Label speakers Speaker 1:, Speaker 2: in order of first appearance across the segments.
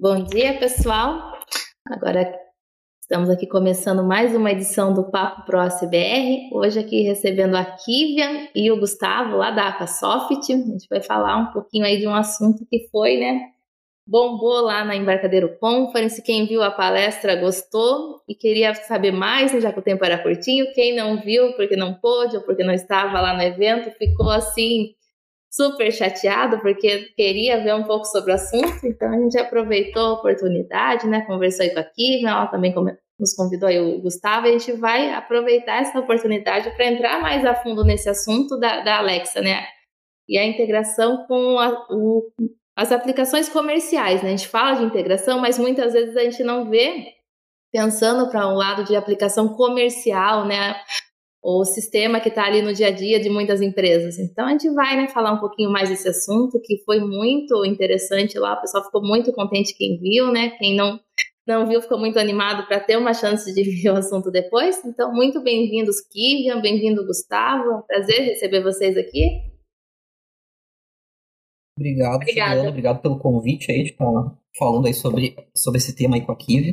Speaker 1: Bom dia, pessoal. Agora estamos aqui começando mais uma edição do Papo Pro ACBR. Hoje aqui recebendo a Kivian e o Gustavo lá da Aquasoft. A gente vai falar um pouquinho aí de um assunto que foi, né, bombou lá na Embarcadeiro Conference. Quem viu a palestra gostou e queria saber mais, né, já que o tempo era curtinho. Quem não viu porque não pôde ou porque não estava lá no evento, ficou assim super chateado porque queria ver um pouco sobre o assunto, então a gente aproveitou a oportunidade, né? Conversou aí com a Kivna, ela também nos convidou aí o Gustavo, e a gente vai aproveitar essa oportunidade para entrar mais a fundo nesse assunto da, da Alexa, né? E a integração com a, o, as aplicações comerciais, né? A gente fala de integração, mas muitas vezes a gente não vê pensando para um lado de aplicação comercial, né? O sistema que está ali no dia a dia de muitas empresas. Então a gente vai né, falar um pouquinho mais desse assunto, que foi muito interessante lá, o pessoal ficou muito contente quem viu, né? Quem não, não viu ficou muito animado para ter uma chance de ver o assunto depois. Então, muito bem-vindos, Kivian, bem-vindo, Gustavo. É um prazer receber vocês aqui.
Speaker 2: Obrigado, Obrigada. Obrigado pelo convite aí de estar falando aí sobre, sobre esse tema aí com a Kivian.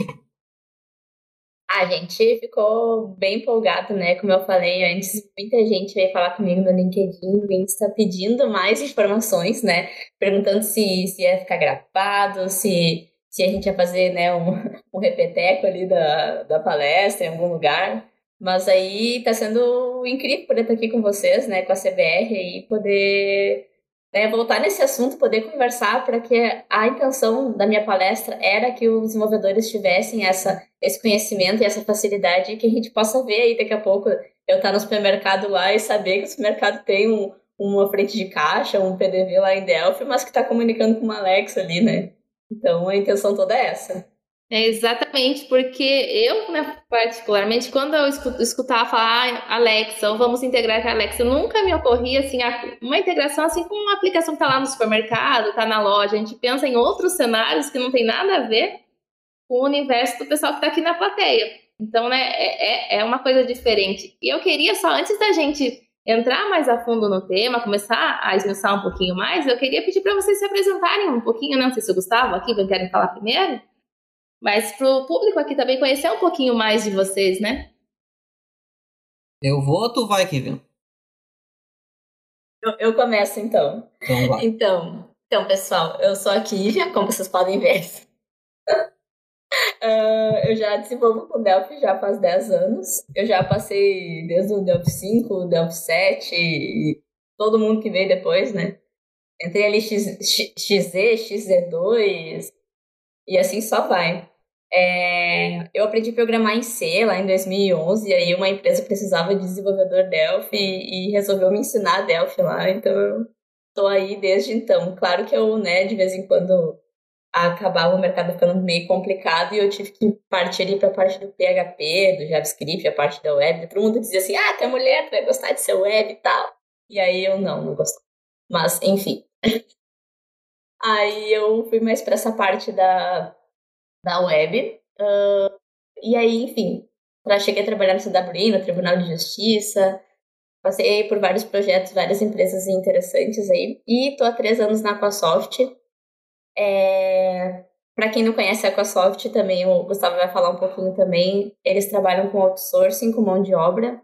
Speaker 3: A gente ficou bem empolgado, né? Como eu falei antes, muita gente veio falar comigo no LinkedIn, no Insta, pedindo mais informações, né? Perguntando se, se ia ficar gravado, se, se a gente ia fazer né, um, um repeteco ali da, da palestra em algum lugar. Mas aí tá sendo incrível poder estar aqui com vocês, né? Com a CBR e poder é, voltar nesse assunto, poder conversar, para que a intenção da minha palestra era que os desenvolvedores tivessem essa, esse conhecimento e essa facilidade que a gente possa ver aí daqui a pouco eu estar no supermercado lá e saber que o supermercado tem um, uma frente de caixa, um PDV lá em Delphi, mas que está comunicando com uma Alexa ali, né? Então a intenção toda é essa.
Speaker 1: É exatamente, porque eu, né, particularmente, quando eu escutava falar ah, Alexa, ou vamos integrar com a Alexa, nunca me ocorria assim, uma integração assim com uma aplicação que está lá no supermercado, está na loja. A gente pensa em outros cenários que não tem nada a ver com o universo do pessoal que está aqui na plateia. Então, né, é, é, é uma coisa diferente. E eu queria só, antes da gente entrar mais a fundo no tema, começar a esmiuçar um pouquinho mais, eu queria pedir para vocês se apresentarem um pouquinho, né? Não sei se o Gustavo aqui querem falar primeiro. Mas para o público aqui também conhecer um pouquinho mais de vocês, né?
Speaker 2: Eu vou ou tu vai, Kevin?
Speaker 3: Eu, eu começo então. Então, então, então, pessoal, eu sou a Kívia, como vocês podem ver. Uh, eu já desenvolvo com Delphi já faz 10 anos. Eu já passei desde o Delphi 5, o Delphi 7 e todo mundo que veio depois, né? Entrei ali X, XZ, XZ2, e assim só vai. É, eu aprendi a programar em C lá em 2011, e aí uma empresa precisava de desenvolvedor Delphi e, resolveu me ensinar Delphi lá, então eu tô aí desde então. Claro que eu, né, de vez em quando acabava o mercado ficando meio complicado e eu tive que partir ali para a parte do PHP, do JavaScript, a parte da web. Todo mundo dizia assim: ah, tu é mulher, tu vai gostar de ser web e tal. E aí eu não, não gostava. Mas, enfim. Aí eu fui mais para essa parte da, da web. Uh, e aí, enfim, cheguei a trabalhar no CWI, no Tribunal de Justiça. Passei por vários projetos, várias empresas interessantes aí. E tô há três anos na Aquasoft. É... Para quem não conhece a Aquasoft, também o Gustavo vai falar um pouquinho também. Eles trabalham com outsourcing, com mão de obra.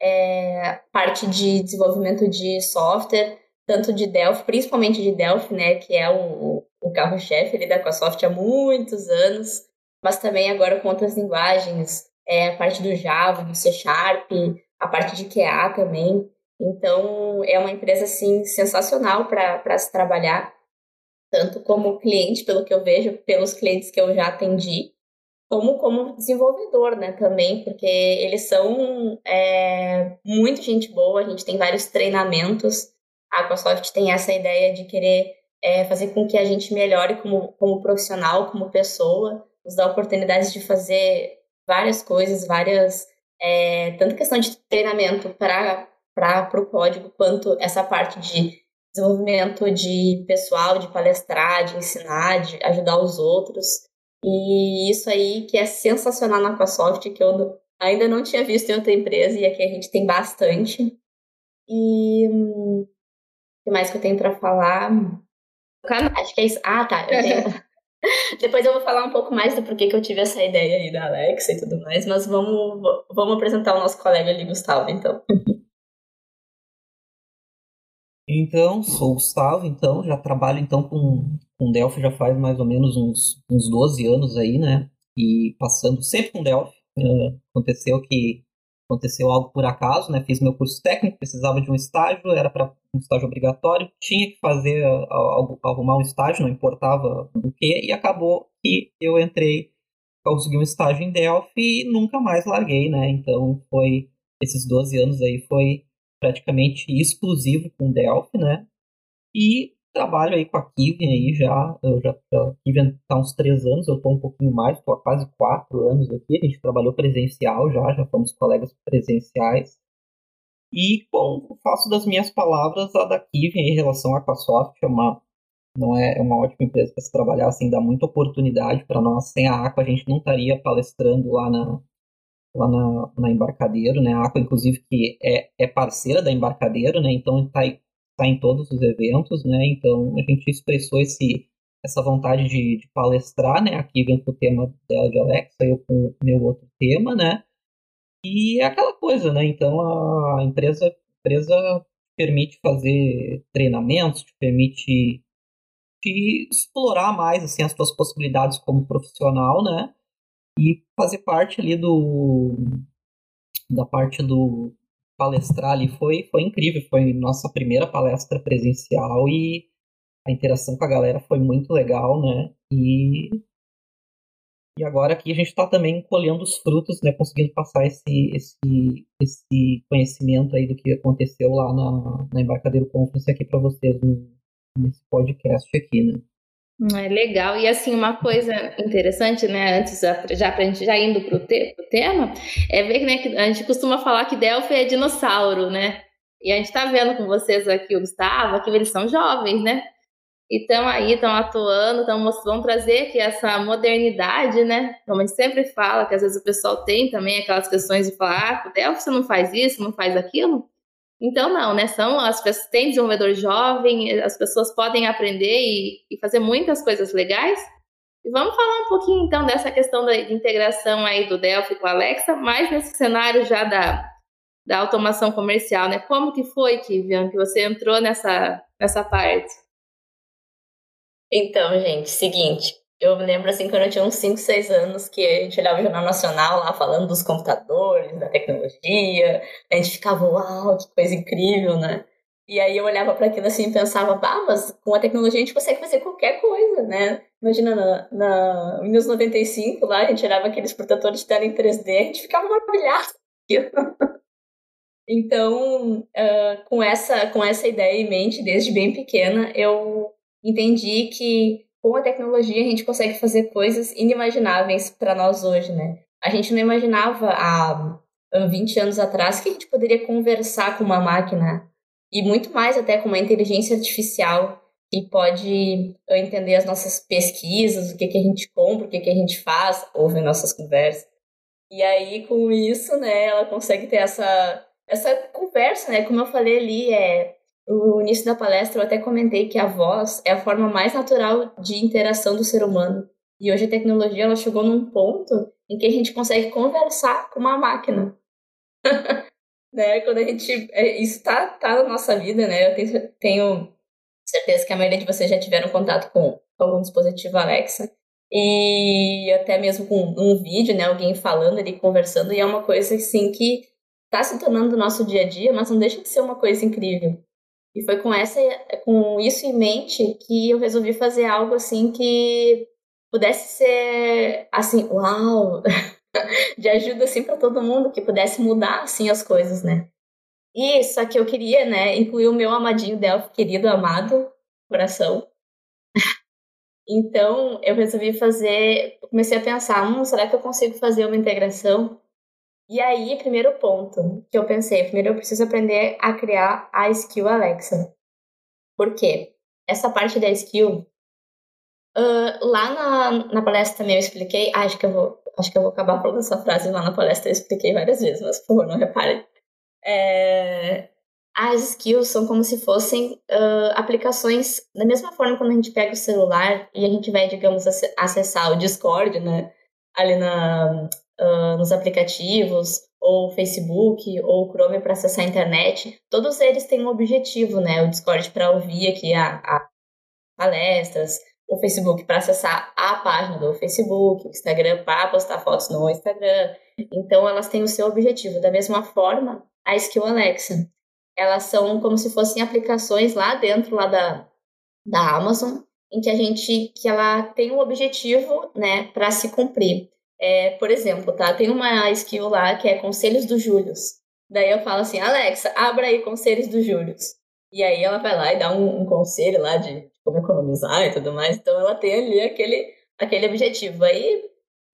Speaker 3: É... Parte de desenvolvimento de software tanto de Delphi, principalmente de Delphi, né, que é o, o carro-chefe ali da Microsoft há muitos anos, mas também agora com outras linguagens, é, a parte do Java, do C Sharp, a parte de QA também. Então, é uma empresa, assim, sensacional para se trabalhar, tanto como cliente, pelo que eu vejo, pelos clientes que eu já atendi, como como desenvolvedor, né, também, porque eles são é, muito gente boa, a gente tem vários treinamentos, a Microsoft tem essa ideia de querer é, fazer com que a gente melhore como, como profissional, como pessoa, nos dá oportunidades de fazer várias coisas, várias. É, tanto questão de treinamento para o código, quanto essa parte de desenvolvimento de pessoal, de palestrar, de ensinar, de ajudar os outros. E isso aí que é sensacional na Microsoft, que eu ainda não tinha visto em outra empresa, e aqui a gente tem bastante. E hum, que mais que eu tenho para falar? Acho que é isso. Ah, tá. Eu tenho, Depois eu vou falar um pouco mais do porquê que eu tive essa ideia aí da Alexa e tudo mais, mas vamos, vamos apresentar o nosso colega ali, Gustavo, então.
Speaker 2: Então, sou o Gustavo, então, já trabalho então com, com Delphi já faz mais ou menos uns, uns 12 anos aí, né? E passando sempre com Delphi. Uh, aconteceu que aconteceu algo por acaso, né? Fiz meu curso técnico, precisava de um estágio, era para um estágio obrigatório, tinha que fazer algo, arrumar um estágio, não importava o que, e acabou que eu entrei, consegui um estágio em Delphi e nunca mais larguei, né? Então foi esses 12 anos aí foi praticamente exclusivo com Delphi, né? E trabalho aí com a Kivian aí já, eu já a Kivian tá uns três anos, eu tô um pouquinho mais, tô há quase quatro anos aqui, a gente trabalhou presencial já, já fomos colegas presenciais. E bom, faço das minhas palavras a da Kivian em relação à Aquasoft, é uma não é, é uma ótima empresa para se trabalhar, assim, dá muita oportunidade para nós. Sem a Aqua a gente não estaria palestrando lá na, lá na, na Embarcadeiro, né? A Aqua, inclusive, que é, é parceira da Embarcadeiro, né? Então está tá em todos os eventos, né? Então a gente expressou esse, essa vontade de, de palestrar, né? Aqui vem com o tema dela de Alexa, eu com o meu outro tema, né? E é aquela coisa, né? Então a empresa, empresa permite fazer treinamentos, te permite te explorar mais assim as suas possibilidades como profissional, né? E fazer parte ali do da parte do palestrar ali foi, foi incrível. Foi nossa primeira palestra presencial e a interação com a galera foi muito legal, né? E, e agora aqui a gente está também colhendo os frutos, né? Conseguindo passar esse, esse, esse conhecimento aí do que aconteceu lá na, na Embarcadeiro Conference aqui para vocês no, nesse podcast aqui, né?
Speaker 1: É legal. E assim, uma coisa interessante, né, antes, já pra gente já indo pro, te, pro tema, é ver né, que a gente costuma falar que Delphi é dinossauro, né? E a gente tá vendo com vocês aqui o Gustavo, que eles são jovens, né? E estão aí, estão atuando, tão, vão trazer aqui essa modernidade, né? Como a gente sempre fala, que às vezes o pessoal tem também aquelas questões de falar, ah, Delphi você não faz isso, não faz aquilo. Então, não, né? São as pessoas têm desenvolvedor jovem, as pessoas podem aprender e, e, fazer muitas coisas legais. E vamos falar um pouquinho então dessa questão da, integração aí do Delphi com a Alexa, mais nesse cenário já da, da automação comercial, né? Como que foi, Kivian, que você entrou nessa, nessa parte?
Speaker 3: Então, gente, seguinte, eu lembro assim, quando eu tinha uns 5, 6 anos, que a gente olhava o Jornal Nacional lá falando dos computadores, da tecnologia, a gente ficava, uau, que coisa incrível, né? E aí eu olhava para aquilo assim e pensava, bah, mas com a tecnologia a gente consegue fazer qualquer coisa, né? Imagina, na, na, 1995 lá, a gente olhava aqueles protetores de tela em 3D, a gente ficava maravilhado. então, uh, com, essa, com essa ideia em mente, desde bem pequena, eu entendi que com a tecnologia a gente consegue fazer coisas inimagináveis para nós hoje, né? A gente não imaginava há 20 anos atrás que a gente poderia conversar com uma máquina e muito mais até com uma inteligência artificial que pode entender as nossas pesquisas, o que, que a gente compra, o que, que a gente faz, ouve nossas conversas. E aí, com isso, né, ela consegue ter essa, essa conversa, né? Como eu falei ali, é no início da palestra eu até comentei que a voz é a forma mais natural de interação do ser humano. E hoje a tecnologia ela chegou num ponto em que a gente consegue conversar com uma máquina. né? Quando a gente é, isso tá, tá na nossa vida, né? Eu tenho, tenho certeza que a maioria de vocês já tiveram contato com algum dispositivo Alexa e até mesmo com um vídeo, né? Alguém falando ali, conversando, e é uma coisa assim que está se tornando do nosso dia a dia, mas não deixa de ser uma coisa incrível. E foi com essa, com isso em mente que eu resolvi fazer algo assim que pudesse ser assim, uau, de ajuda assim para todo mundo, que pudesse mudar assim as coisas, né? E só que eu queria, né, incluir o meu amadinho Delphi, querido, amado, coração. então, eu resolvi fazer, comecei a pensar, hum, será que eu consigo fazer uma integração e aí, primeiro ponto que eu pensei, primeiro eu preciso aprender a criar a skill Alexa. Por quê? Essa parte da skill, uh, lá na, na palestra também eu expliquei, ah, acho que eu vou, acho que eu vou acabar falando essa frase lá na palestra, eu expliquei várias vezes, mas por favor, não reparem. É, as skills são como se fossem uh, aplicações, da mesma forma quando a gente pega o celular e a gente vai, digamos, acessar o Discord, né, ali na, uh, nos aplicativos, ou Facebook, ou Chrome para acessar a internet, todos eles têm um objetivo, né, o Discord para ouvir aqui a, a palestras, o Facebook para acessar a página do Facebook, o Instagram para postar fotos no Instagram. Então, elas têm o seu objetivo. Da mesma forma, a Skill Alexa elas são como se fossem aplicações lá dentro lá da, da Amazon, em que a gente que ela tem um objetivo, né, para se cumprir. É, por exemplo, tá? Tem uma skill lá que é Conselhos do Július. Daí eu falo assim, Alexa, abra aí Conselhos do Július. E aí ela vai lá e dá um, um conselho lá de como economizar e tudo mais. Então ela tem ali aquele, aquele objetivo. Aí,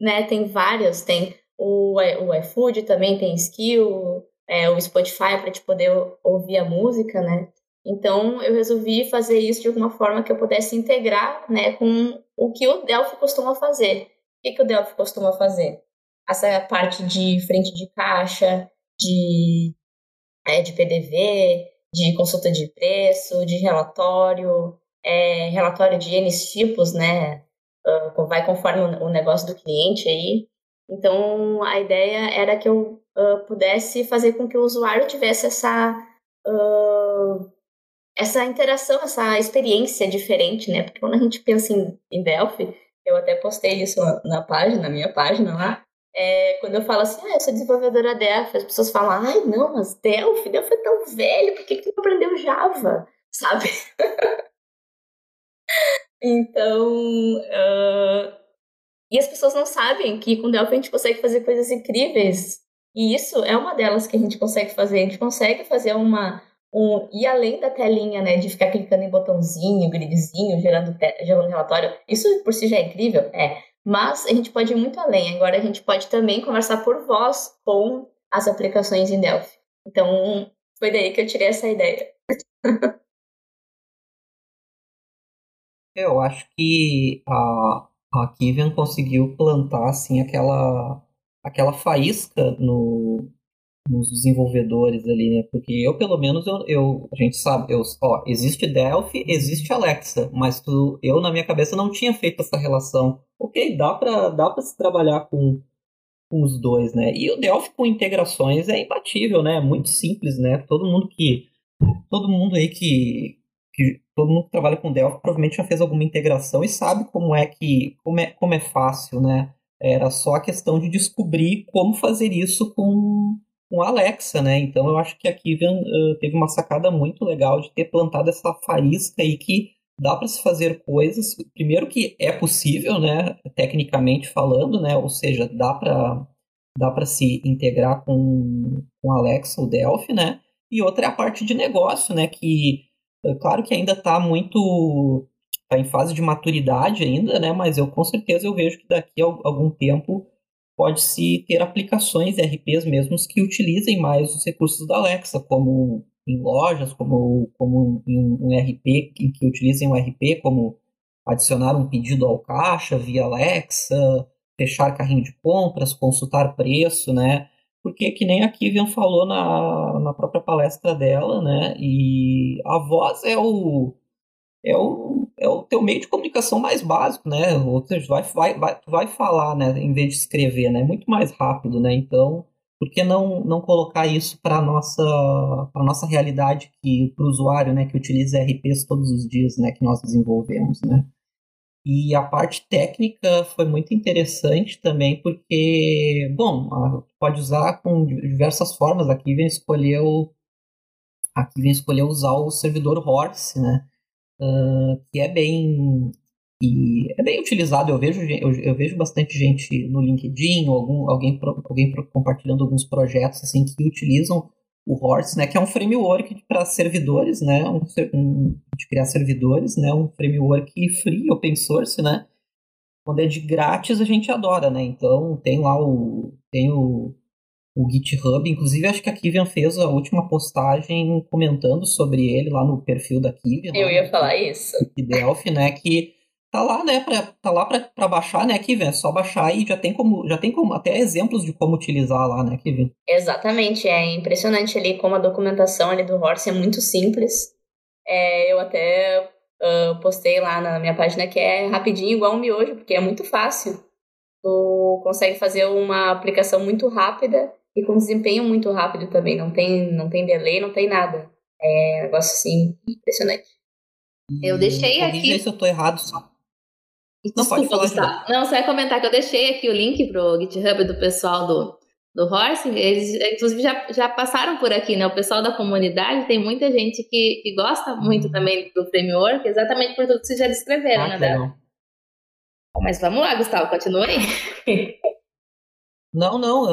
Speaker 3: né, tem vários, tem o, o iFood também tem skill, é, o Spotify para te poder ouvir a música, né? Então eu resolvi fazer isso de alguma forma que eu pudesse integrar, né, com o que o Delphi costuma fazer. Que, que o Delphi costuma fazer? Essa parte de frente de caixa, de, é, de PDV, de consulta de preço, de relatório, é, relatório de N tipos, né? Uh, vai conforme o negócio do cliente aí. Então, a ideia era que eu uh, pudesse fazer com que o usuário tivesse essa, uh, essa interação, essa experiência diferente, né? Porque quando a gente pensa em, em Delphi, eu até postei isso na página, na minha página lá, é, quando eu falo assim, ah, eu sou desenvolvedora Delphi, as pessoas falam, ai, não, mas Delphi, Delphi é tão velho, por que, que tu aprendeu Java? Sabe? então, uh, e as pessoas não sabem que com Delphi a gente consegue fazer coisas incríveis. E isso é uma delas que a gente consegue fazer. A gente consegue fazer uma. Um, e além da telinha, né, de ficar clicando em botãozinho, gridzinho, gerando, gerando relatório, isso por si já é incrível? É. Mas a gente pode ir muito além. Agora a gente pode também conversar por voz com as aplicações em Delphi. Então, foi daí que eu tirei essa ideia.
Speaker 2: eu acho que a, a Kivian conseguiu plantar assim aquela aquela faísca no, nos desenvolvedores ali, né? Porque eu, pelo menos, eu, eu a gente sabe, eu, ó, existe Delphi, existe Alexa, mas tu, eu na minha cabeça não tinha feito essa relação. Ok, dá para dá para se trabalhar com, com os dois, né? E o Delphi com integrações é imbatível, né? Muito simples, né? Todo mundo que todo mundo aí que que todo mundo que trabalha com Delphi provavelmente já fez alguma integração e sabe como é que como é, como é fácil, né? Era só a questão de descobrir como fazer isso com, com a Alexa, né? Então eu acho que a Kivian uh, teve uma sacada muito legal de ter plantado essa faísca aí que dá para se fazer coisas. Primeiro que é possível, né? Tecnicamente falando, né? Ou seja, dá para dá para se integrar com, com Alexa, o Delphi, né? E outra é a parte de negócio, né? Que é claro que ainda está muito tá em fase de maturidade ainda, né? Mas eu com certeza eu vejo que daqui a algum tempo pode-se ter aplicações RPs mesmos que utilizem mais os recursos da Alexa, como em lojas, como, como em um RP que, que utilizem um RP, como adicionar um pedido ao caixa via Alexa, fechar carrinho de compras, consultar preço, né? porque que nem a Kivian falou na, na própria palestra dela, né? E a voz é o é o, é o teu meio de comunicação mais básico, né? Ou seja, vai, vai, vai, vai falar, né? Em vez de escrever, né? Muito mais rápido, né? Então, por que não, não colocar isso para nossa para nossa realidade para o usuário, né? Que utiliza RPs todos os dias, né? Que nós desenvolvemos, né? E a parte técnica foi muito interessante também, porque, bom, pode usar com diversas formas. Aqui vem escolheu, aqui vem escolher usar o servidor Horse, né? Que é bem e é bem utilizado. Eu vejo, eu, eu, vejo bastante gente no LinkedIn, algum, alguém, alguém compartilhando alguns projetos assim que utilizam o Horse, né, que é um framework para servidores, né, um, um, de criar servidores, né, um framework free, open source, né, quando é de grátis a gente adora, né, então tem lá o, tem o, o GitHub, inclusive acho que a Kivian fez a última postagem comentando sobre ele lá no perfil da Kivian.
Speaker 3: Eu ia falar isso.
Speaker 2: Delphi, né, que tá lá, né, pra, tá lá para baixar, né, Kevin? É só baixar e já tem como, já tem como até exemplos de como utilizar lá, né, Kevin?
Speaker 3: Exatamente, é impressionante ali como a documentação ali do Horse é muito simples. É, eu até uh, postei lá na minha página que é rapidinho igual um miojo, porque é muito fácil. Tu consegue fazer uma aplicação muito rápida e com desempenho muito rápido também. Não tem, não tem delay, não tem nada. É um negócio assim impressionante.
Speaker 1: Eu deixei aqui.
Speaker 2: se eu tô errado só.
Speaker 1: Não, Desculpa, pode falar. Não, só ia comentar que eu deixei aqui o link pro GitHub do pessoal do, do Horse. Eles, inclusive, já, já passaram por aqui, né? O pessoal da comunidade, tem muita gente que, que gosta muito uhum. também do framework, exatamente por tudo que vocês já descreveram, ah, né? Mas vamos lá, Gustavo, continue aí.
Speaker 2: Não, não,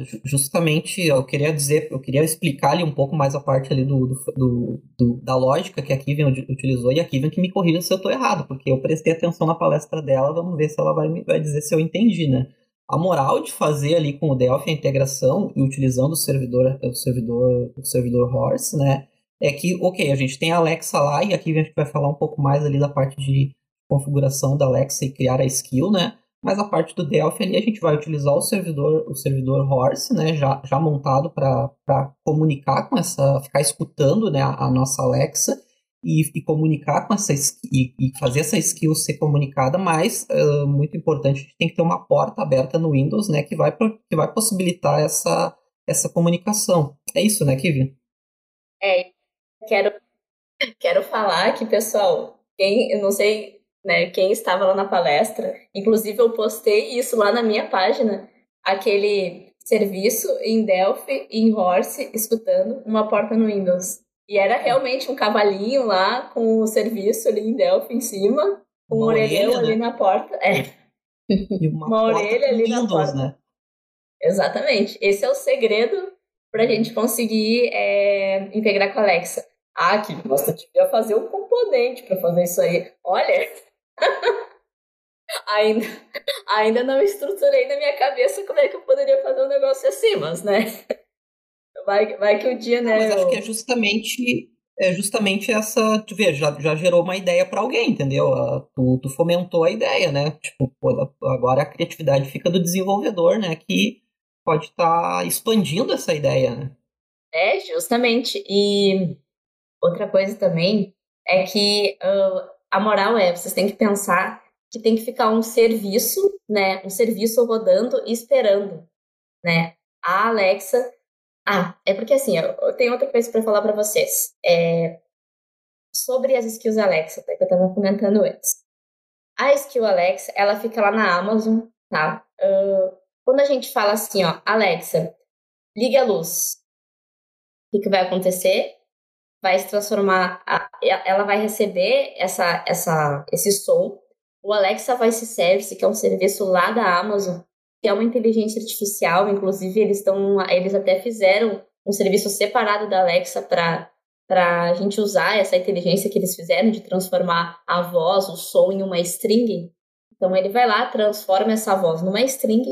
Speaker 2: uh, justamente eu queria dizer, eu queria explicar ali um pouco mais a parte ali do, do, do da lógica que a Kivian utilizou e a Kivian que me corrija se eu estou errado, porque eu prestei atenção na palestra dela, vamos ver se ela vai, vai dizer se eu entendi, né? A moral de fazer ali com o Delphi a integração e utilizando o servidor, o servidor, o servidor Horse, né? É que, ok, a gente tem a Alexa lá e aqui a gente vai falar um pouco mais ali da parte de configuração da Alexa e criar a skill, né? Mas a parte do Delphi ali a gente vai utilizar o servidor, o servidor Horse, né, já, já montado para comunicar com essa, ficar escutando, né, a, a nossa Alexa e, e, comunicar com essa e, e, fazer essa skill ser comunicada, mas uh, muito importante, a gente tem que ter uma porta aberta no Windows, né, que vai que vai possibilitar essa essa comunicação. É isso, né, Kevin?
Speaker 3: É, quero quero falar que pessoal, quem eu não sei né? Quem estava lá na palestra. Inclusive, eu postei isso lá na minha página, aquele serviço em Delphi, em Horse, escutando uma porta no Windows. E era realmente um cavalinho lá com o serviço ali em Delphi em cima, com uma um orelhão orelha, ali né? na porta. É.
Speaker 2: E uma, uma orelha ali Windows, na porta. Né?
Speaker 3: Exatamente. Esse é o segredo para a gente conseguir é, integrar com a Alexa. Ah, que você devia fazer um componente para fazer isso aí. Olha, ainda, ainda não estruturei na minha cabeça como é que eu poderia fazer um negócio assim, mas, né? Vai, vai que o dia, né?
Speaker 2: Mas acho que é justamente é justamente essa, tu vê, já, já gerou uma ideia para alguém, entendeu? Tu, tu fomentou a ideia, né? Tipo, agora a criatividade fica do desenvolvedor, né? Que pode estar tá expandindo essa ideia, né?
Speaker 3: É, justamente. E outra coisa também é que uh, a moral é, vocês têm que pensar que tem que ficar um serviço, né, um serviço rodando e esperando, né? A Alexa, ah, é porque assim, eu tenho outra coisa para falar para vocês. É sobre as skills Alexa, tá, que eu tava comentando antes. A skill Alexa, ela fica lá na Amazon, tá? Uh, quando a gente fala assim, ó, Alexa, ligue a luz, o que, que vai acontecer? Vai se transformar, ela vai receber essa, essa, esse som. O Alexa Voice Service, que é um serviço lá da Amazon, que é uma inteligência artificial, inclusive eles estão, eles até fizeram um serviço separado da Alexa para para a gente usar essa inteligência que eles fizeram de transformar a voz, o som em uma string. Então ele vai lá, transforma essa voz numa string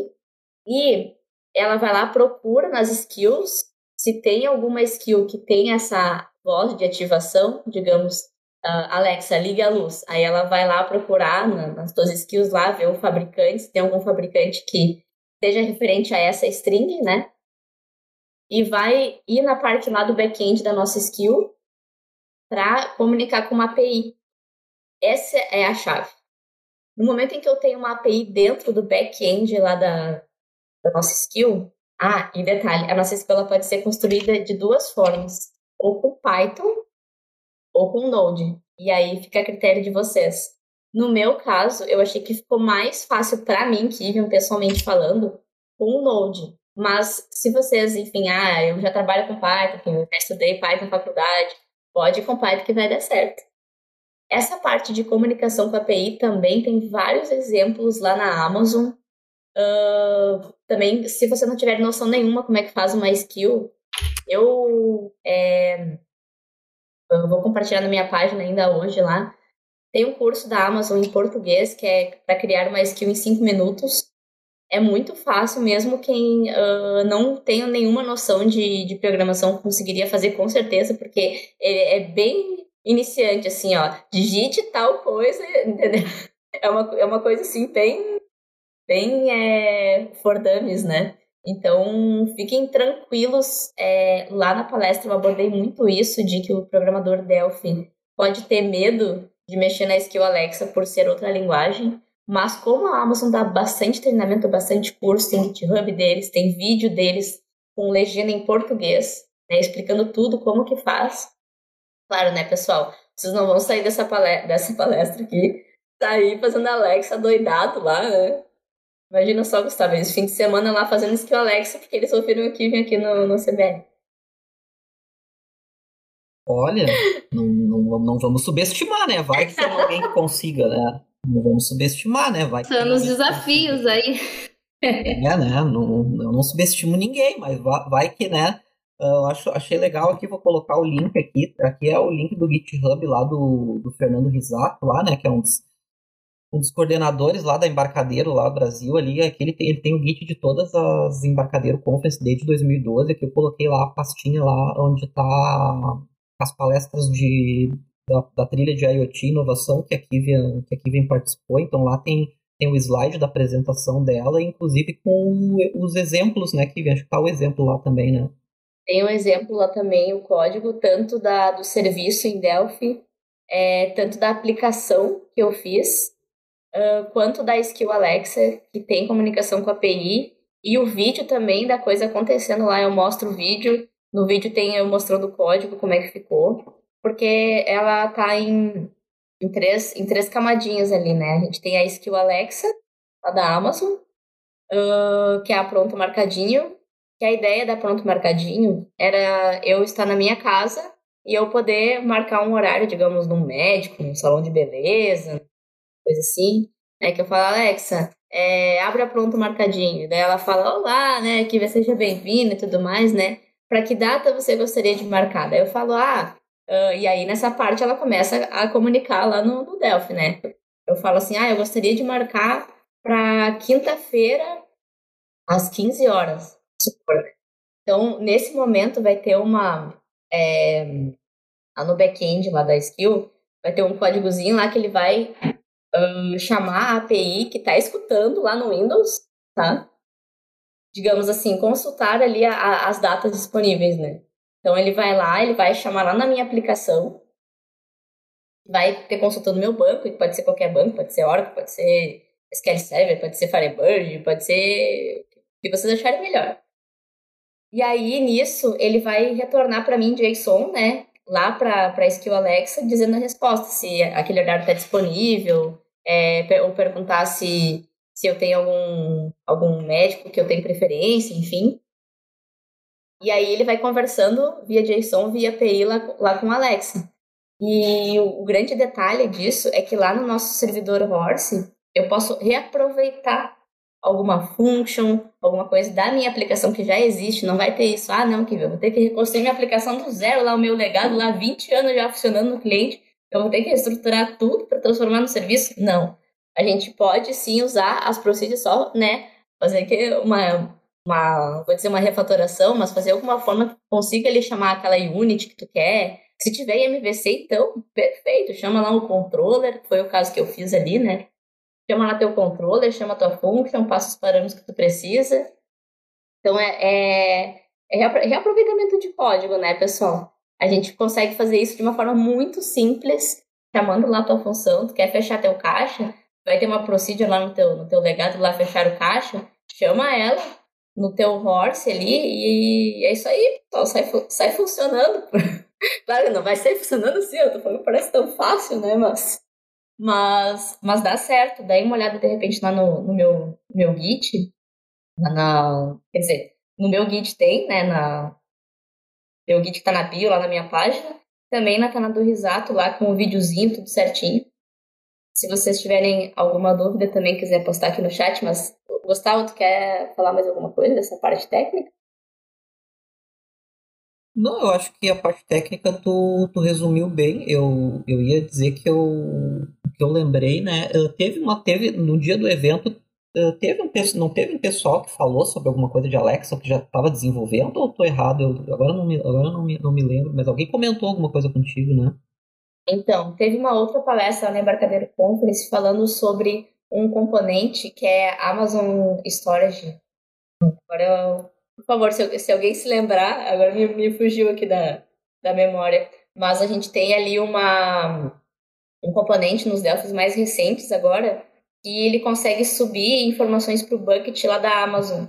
Speaker 3: e ela vai lá, procura nas skills se tem alguma skill que tem essa voz de ativação, digamos, uh, Alexa, liga a luz. Aí ela vai lá procurar na, nas suas skills lá, ver o fabricante, se tem algum fabricante que seja referente a essa string, né? E vai ir na parte lá do back-end da nossa skill para comunicar com uma API. Essa é a chave. No momento em que eu tenho uma API dentro do back-end lá da, da nossa skill, ah, e detalhe, a nossa skill pode ser construída de duas formas ou com Python ou com Node. E aí fica a critério de vocês. No meu caso, eu achei que ficou mais fácil para mim, que iam pessoalmente falando, com o Node. Mas se vocês, enfim, ah, eu já trabalho com Python, eu já estudei Python na faculdade, pode ir com Python que vai dar certo. Essa parte de comunicação com a API também tem vários exemplos lá na Amazon. Uh, também, se você não tiver noção nenhuma como é que faz uma skill, eu, é, eu vou compartilhar na minha página ainda hoje lá. Tem um curso da Amazon em português que é para criar uma skill em 5 minutos. É muito fácil, mesmo quem uh, não tenha nenhuma noção de, de programação conseguiria fazer com certeza, porque é, é bem iniciante, assim, ó. Digite tal coisa, entendeu? é, uma, é uma coisa assim, bem, bem é, for dummies, né? Então, fiquem tranquilos. É, lá na palestra eu abordei muito isso, de que o programador Delphi pode ter medo de mexer na skill Alexa por ser outra linguagem. Mas como a Amazon dá bastante treinamento, bastante curso, tem GitHub deles, tem vídeo deles com legenda em português, né, explicando tudo, como que faz. Claro, né, pessoal? Vocês não vão sair dessa palestra, dessa palestra aqui, sair fazendo Alexa doidado lá, né? Imagina só, Gustavo, eles fim de semana lá fazendo skill Alexa, porque eles ouviram aqui vem aqui no, no CBR.
Speaker 2: Olha, não, não, não vamos subestimar, né? Vai que tem alguém que consiga, né? Não vamos subestimar, né? Vai
Speaker 1: São os desafios aí.
Speaker 2: É, né? Não, eu não subestimo ninguém, mas vai, vai que, né? Eu acho, achei legal aqui, vou colocar o link aqui. Aqui é o link do GitHub lá do, do Fernando Risato, lá, né? Que é um dos, um dos coordenadores lá da Embarcadeiro, lá do Brasil, ali. Aqui ele tem, ele tem o Git de todas as Embarcadeiro Conference desde 2012. Aqui eu coloquei lá a pastinha lá onde tá as palestras de, da, da trilha de IoT inovação que a Kivian, que a Kivian participou. Então lá tem, tem o slide da apresentação dela, inclusive com os exemplos, né, Kivian? Acho que tá o exemplo lá também, né?
Speaker 3: Tem um exemplo lá também, o código, tanto da, do serviço em Delphi, é, tanto da aplicação que eu fiz, uh, quanto da skill Alexa, que tem comunicação com a API, e o vídeo também da coisa acontecendo lá. Eu mostro o vídeo no vídeo tem eu mostrando o código, como é que ficou, porque ela tá em, em, três, em três camadinhas ali, né? A gente tem a skill Alexa, lá da Amazon, uh, que é a Pronto Marcadinho, que a ideia da Pronto Marcadinho era eu estar na minha casa e eu poder marcar um horário, digamos, num médico, num salão de beleza, coisa assim, né? Que eu falo, Alexa, é, abre a Pronto Marcadinho. Daí ela fala, olá, né? Que seja bem-vindo e tudo mais, né? para que data você gostaria de marcar? Daí eu falo, ah, uh, e aí nessa parte ela começa a comunicar lá no, no Delphi, né? Eu falo assim, ah, eu gostaria de marcar para quinta-feira às 15 horas. Então, nesse momento vai ter uma. É, no back-end lá da skill, vai ter um códigozinho lá que ele vai um, chamar a API que está escutando lá no Windows, tá? digamos assim, consultar ali a, a, as datas disponíveis, né? Então ele vai lá, ele vai chamar lá na minha aplicação, vai ter consultando meu banco, que pode ser qualquer banco, pode ser Oracle, pode ser SQL Server, pode ser Firebird, pode ser o que vocês acharem melhor. E aí, nisso, ele vai retornar para mim JSON, né? Lá para a Skill Alexa, dizendo a resposta, se aquele horário está disponível, é, ou perguntar se se eu tenho algum, algum médico que eu tenho preferência, enfim. E aí ele vai conversando via JSON, via API lá, lá com a Alexa. E o, o grande detalhe disso é que lá no nosso servidor Horse, eu posso reaproveitar alguma function, alguma coisa da minha aplicação que já existe, não vai ter isso, ah não, que eu vou ter que reconstruir minha aplicação do zero, lá o meu legado, lá 20 anos já funcionando no cliente, eu ter que reestruturar tudo para transformar no serviço? Não a gente pode sim usar as procedures só, né? Fazer que uma, uma, vou dizer uma refatoração, mas fazer alguma forma que consiga ele chamar aquela unit que tu quer. Se tiver MVC, então, perfeito, chama lá um controller, foi o caso que eu fiz ali, né? Chama lá teu controller, chama tua function, passa os parâmetros que tu precisa. Então, é, é, é reaproveitamento de código, né, pessoal? A gente consegue fazer isso de uma forma muito simples, chamando lá tua função, tu quer fechar teu caixa, vai ter uma procedure lá no teu, no teu legado, lá fechar o caixa, chama ela no teu horse ali e é isso aí, só sai, sai funcionando. claro, não vai sair funcionando assim, eu tô falando, parece tão fácil, né, mas... Mas, mas dá certo, dá uma olhada de repente lá no, no meu, meu Git, na, quer dizer, no meu Git tem, né, na, meu Git tá na bio lá na minha página, também na canal do Risato lá com o videozinho, tudo certinho. Se vocês tiverem alguma dúvida, também quiser postar aqui no chat, mas Gustavo, tu quer falar mais alguma coisa dessa parte técnica?
Speaker 2: Não, eu acho que a parte técnica tu, tu resumiu bem. Eu, eu ia dizer que eu, que eu lembrei, né? Teve uma, teve, no dia do evento, teve um, não teve um pessoal que falou sobre alguma coisa de Alexa que já estava desenvolvendo ou estou errado? Eu, agora não me, agora não me, não me lembro, mas alguém comentou alguma coisa contigo, né?
Speaker 3: Então, teve uma outra palestra na Embarcadeiro Conference falando sobre um componente que é Amazon Storage. Agora, eu, por favor, se, se, alguém se lembrar, agora me, me fugiu aqui da, da memória, mas a gente tem ali uma, um componente nos Delphis mais recentes agora que ele consegue subir informações para o bucket lá da Amazon.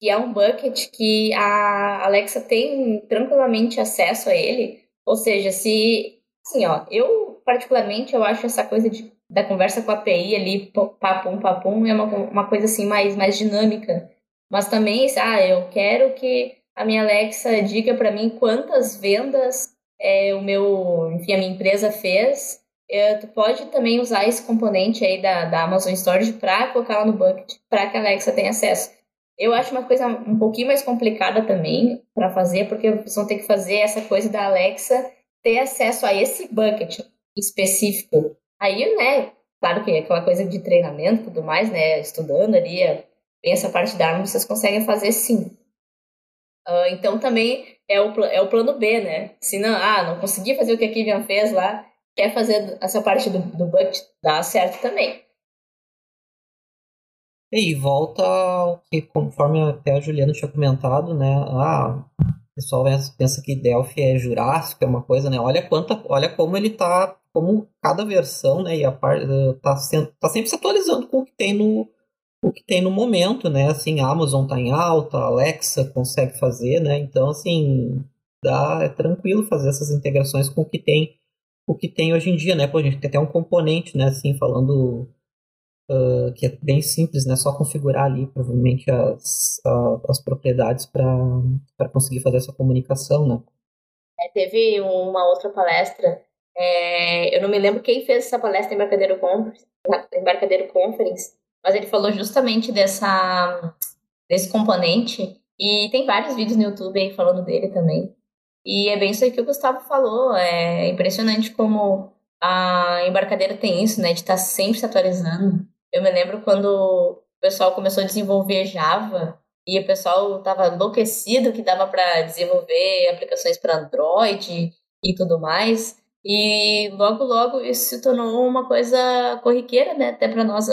Speaker 3: Que é um bucket que a Alexa tem tranquilamente acesso a ele. Ou seja, se. Assim, ó, eu particularmente eu acho essa coisa de, da conversa com a API ali, papum, papum, é uma, uma coisa assim mais, mais dinâmica. Mas também, ah, eu quero que a minha Alexa diga para mim quantas vendas é, o meu, enfim, a minha empresa fez é, tu pode também usar esse componente aí da, da Amazon Storage para colocar lá no bucket, para que a Alexa tenha acesso. Eu acho uma coisa um pouquinho mais complicada também para fazer, porque vocês vão ter que fazer essa coisa da Alexa ter acesso a esse bucket específico. Aí, né, claro que é aquela coisa de treinamento e tudo mais, né, estudando ali bem essa parte da arma, vocês conseguem fazer sim. Uh, então também é o, é o plano B, né? Se não, ah, não consegui fazer o que a Kivian fez lá, quer fazer essa parte do, do budget, dá certo também.
Speaker 2: E volta ao que, conforme até a Juliana tinha comentado, né? Ah, o pessoal pensa que Delphi é Jurássico, é uma coisa, né? Olha quanta, olha como ele tá, como cada versão, né? E a parte tá, sendo, tá sempre se atualizando com o que tem no o que tem no momento, né? Assim, a Amazon tá em alta, a Alexa consegue fazer, né? Então, assim, dá é tranquilo fazer essas integrações com o que tem o que tem hoje em dia, né? Pô, a gente tem até um componente, né? Assim, falando uh, que é bem simples, né? Só configurar ali, provavelmente, as, as propriedades para conseguir fazer essa comunicação, né?
Speaker 3: É, teve uma outra palestra, é, eu não me lembro quem fez essa palestra em Embarcadeiro Conference, Embarcadeiro Conference, mas ele falou justamente dessa, desse componente, e tem vários vídeos no YouTube aí falando dele também. E é bem isso aí que o Gustavo falou. É impressionante como a embarcadeira tem isso, né? De estar tá sempre se atualizando. Eu me lembro quando o pessoal começou a desenvolver Java e o pessoal estava enlouquecido que dava para desenvolver aplicações para Android e tudo mais. E logo, logo isso se tornou uma coisa corriqueira, né? Até para nós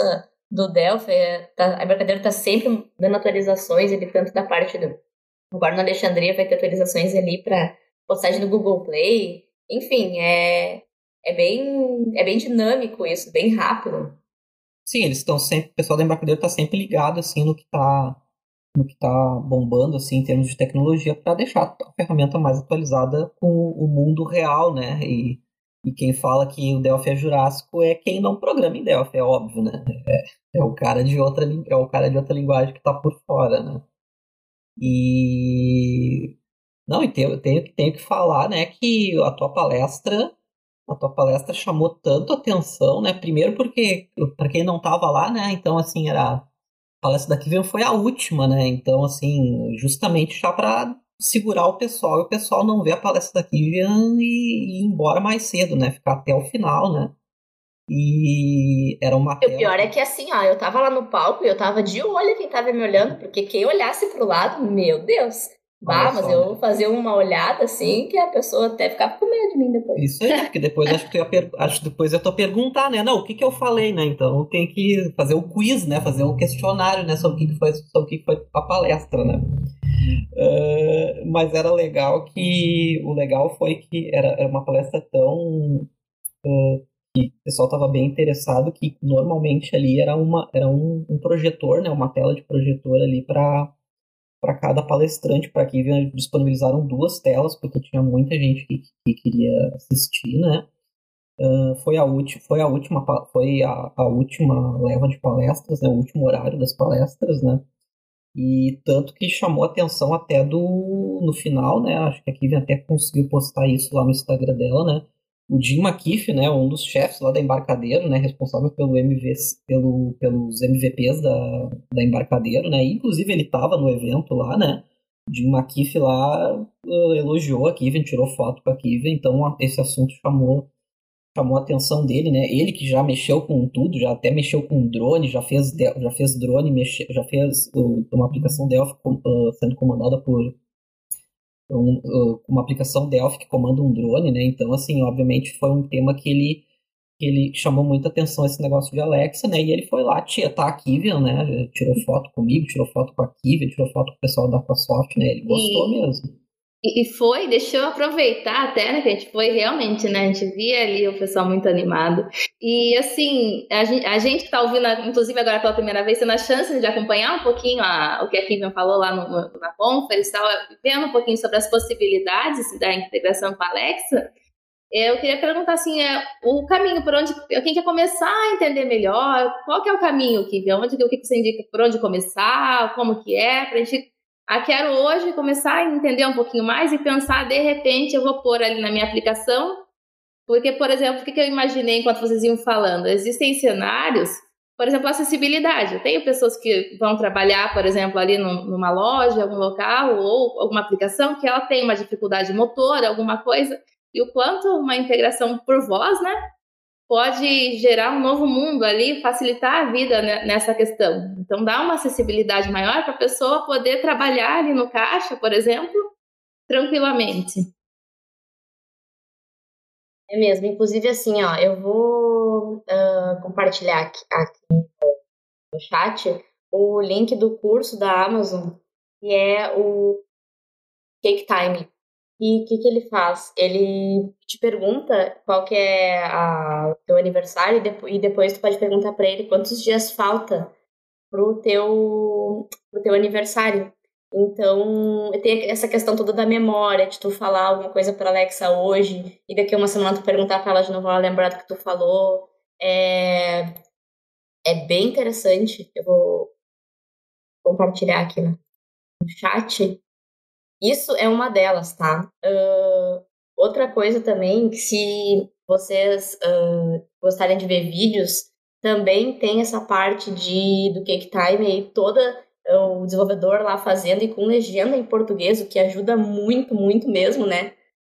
Speaker 3: do Delphi. É, tá, a embarcadeira está sempre dando atualizações, ele tanto da parte do. Agora na Alexandria vai ter atualizações ali para postagem no Google Play. Enfim, é, é, bem, é bem dinâmico isso, bem rápido.
Speaker 2: Sim, eles estão sempre, o pessoal da embarcadeira está sempre ligado assim no que está no que tá bombando assim em termos de tecnologia para deixar a ferramenta mais atualizada com o mundo real, né? E, e quem fala que o Delphi é jurássico é quem não programa em Delphi, é óbvio, né? É, é o cara de outra é o cara de outra linguagem que está por fora, né? E não, e tenho, tenho, tenho que falar, né, que a tua palestra, a tua palestra chamou tanto atenção, né? Primeiro porque, para quem não estava lá, né, então, assim, era... A palestra da Kivian foi a última, né? Então, assim, justamente já para segurar o pessoal e o pessoal não ver a palestra da Kivian e, e ir embora mais cedo, né? Ficar até o final, né? E era uma.
Speaker 3: O pior é que assim, ó, eu tava lá no palco e eu tava de olho quem tava me olhando, porque quem olhasse pro lado, meu Deus, Bah, mas eu vou fazer uma olhada assim que a pessoa até ficava com medo de mim depois.
Speaker 2: Isso aí, porque depois acho que eu per... acho depois eu tô perguntar, né? Não, o que que eu falei, né? Então tem que fazer o quiz, né? Fazer o questionário, né? Sobre o que, que foi, sobre o que, que foi a palestra, né? Uh, mas era legal que o legal foi que era, era uma palestra tão uh, que o pessoal estava bem interessado que normalmente ali era uma era um, um projetor, né? Uma tela de projetor ali para para cada palestrante, para que disponibilizaram duas telas, porque tinha muita gente que, que queria assistir, né? Uh, foi a, foi a última foi a, a, última leva de palestras, né? O último horário das palestras, né? E tanto que chamou atenção até do no final, né? Acho que a Kivian até conseguiu postar isso lá no Instagram dela, né? O Jim McKeef, né, um dos chefes lá da Embarcadeiro, né, responsável pelo MV, pelo, pelos MVPs da, da Embarcadeiro, né, inclusive ele estava no evento lá, né, Jim McKeef lá uh, elogiou a Kiven, tirou foto com a Kiven, então esse assunto chamou chamou a atenção dele, né, ele que já mexeu com tudo, já até mexeu com drone, já fez, já fez drone, mexe, já fez uh, uma aplicação Delphi uh, sendo comandada por um, uma aplicação Delphi que comanda um drone, né? Então, assim, obviamente foi um tema que ele, que ele chamou muita atenção esse negócio de Alexa, né? E ele foi lá tietar a Kivian, né? Tirou foto comigo, tirou foto com a Kivian, tirou foto com o pessoal da Aquasoft, né? Ele gostou e... mesmo.
Speaker 1: E foi, deixa eu aproveitar até, né, que a gente foi realmente, né, a gente via ali o pessoal muito animado. E, assim, a gente, que está ouvindo, inclusive agora pela primeira vez, tendo a chance de acompanhar um pouquinho a, o que a Kivian falou lá no, no, na estava vendo um pouquinho sobre as possibilidades da integração com a Alexa, eu queria perguntar, assim, é, o caminho, por onde, quem quer começar a entender melhor, qual que é o caminho, Kivian? Onde, o que você indica, por onde começar, como que é, para a gente ah, quero hoje começar a entender um pouquinho mais e pensar, de repente, eu vou pôr ali na minha aplicação. Porque, por exemplo, o que eu imaginei enquanto vocês iam falando? Existem cenários, por exemplo, acessibilidade. Eu tenho pessoas que vão trabalhar, por exemplo, ali numa loja, algum local, ou alguma aplicação que ela tem uma dificuldade motora, alguma coisa, e o quanto uma integração por voz, né, pode gerar um novo mundo ali, facilitar a vida nessa questão. Então, dá uma acessibilidade maior para a pessoa poder trabalhar ali no caixa, por exemplo, tranquilamente.
Speaker 3: É mesmo. Inclusive, assim, ó, eu vou uh, compartilhar aqui, aqui, no chat o link do curso da Amazon, que é o Cake Time e o que, que ele faz? Ele te pergunta qual que é o teu aniversário e, e depois tu pode perguntar para ele quantos dias falta pro teu, pro teu aniversário. Então, tem essa questão toda da memória, de tu falar alguma coisa para Alexa hoje e daqui a uma semana tu perguntar para ela de novo, ela lembrar do que tu falou. É, é bem interessante. Eu vou compartilhar aqui no chat isso é uma delas, tá? Uh, outra coisa também, que se vocês uh, gostarem de ver vídeos, também tem essa parte de do Cake Time aí, toda o desenvolvedor lá fazendo e com legenda em português, o que ajuda muito, muito mesmo, né?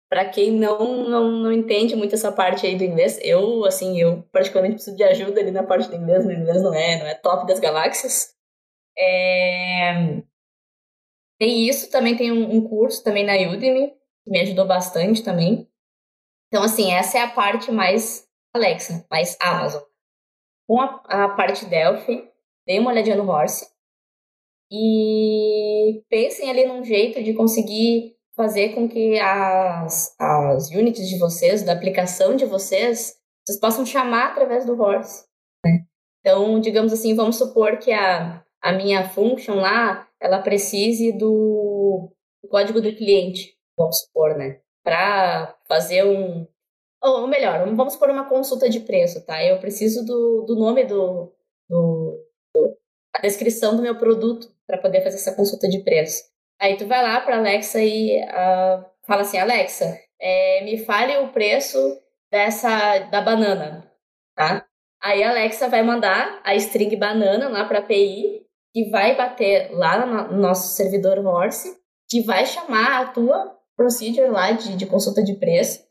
Speaker 3: Para quem não, não, não entende muito essa parte aí do inglês, eu, assim, eu particularmente preciso de ajuda ali na parte do inglês, o inglês não é, não é top das galáxias. É... Tem isso, também tem um, um curso também na Udemy, que me ajudou bastante também. Então, assim, essa é a parte mais Alexa, mais Amazon. Com a, a parte Delphi, dei uma olhadinha no Horse e pensem ali num jeito de conseguir fazer com que as, as units de vocês, da aplicação de vocês, vocês possam chamar através do Horse. Né? Então, digamos assim, vamos supor que a, a minha function lá ela precise do, código do cliente, vamos supor, né? Para fazer um. Ou melhor, vamos supor uma consulta de preço, tá? Eu preciso do, do nome do, do, do a descrição do meu produto para poder fazer essa consulta de preço. Aí tu vai lá para Alexa e uh, fala assim, Alexa, é, me fale o preço dessa da banana, tá? Aí a Alexa vai mandar a string banana lá para a API que vai bater lá no nosso servidor Horse, que vai chamar a tua procedure lá de, de consulta de preço,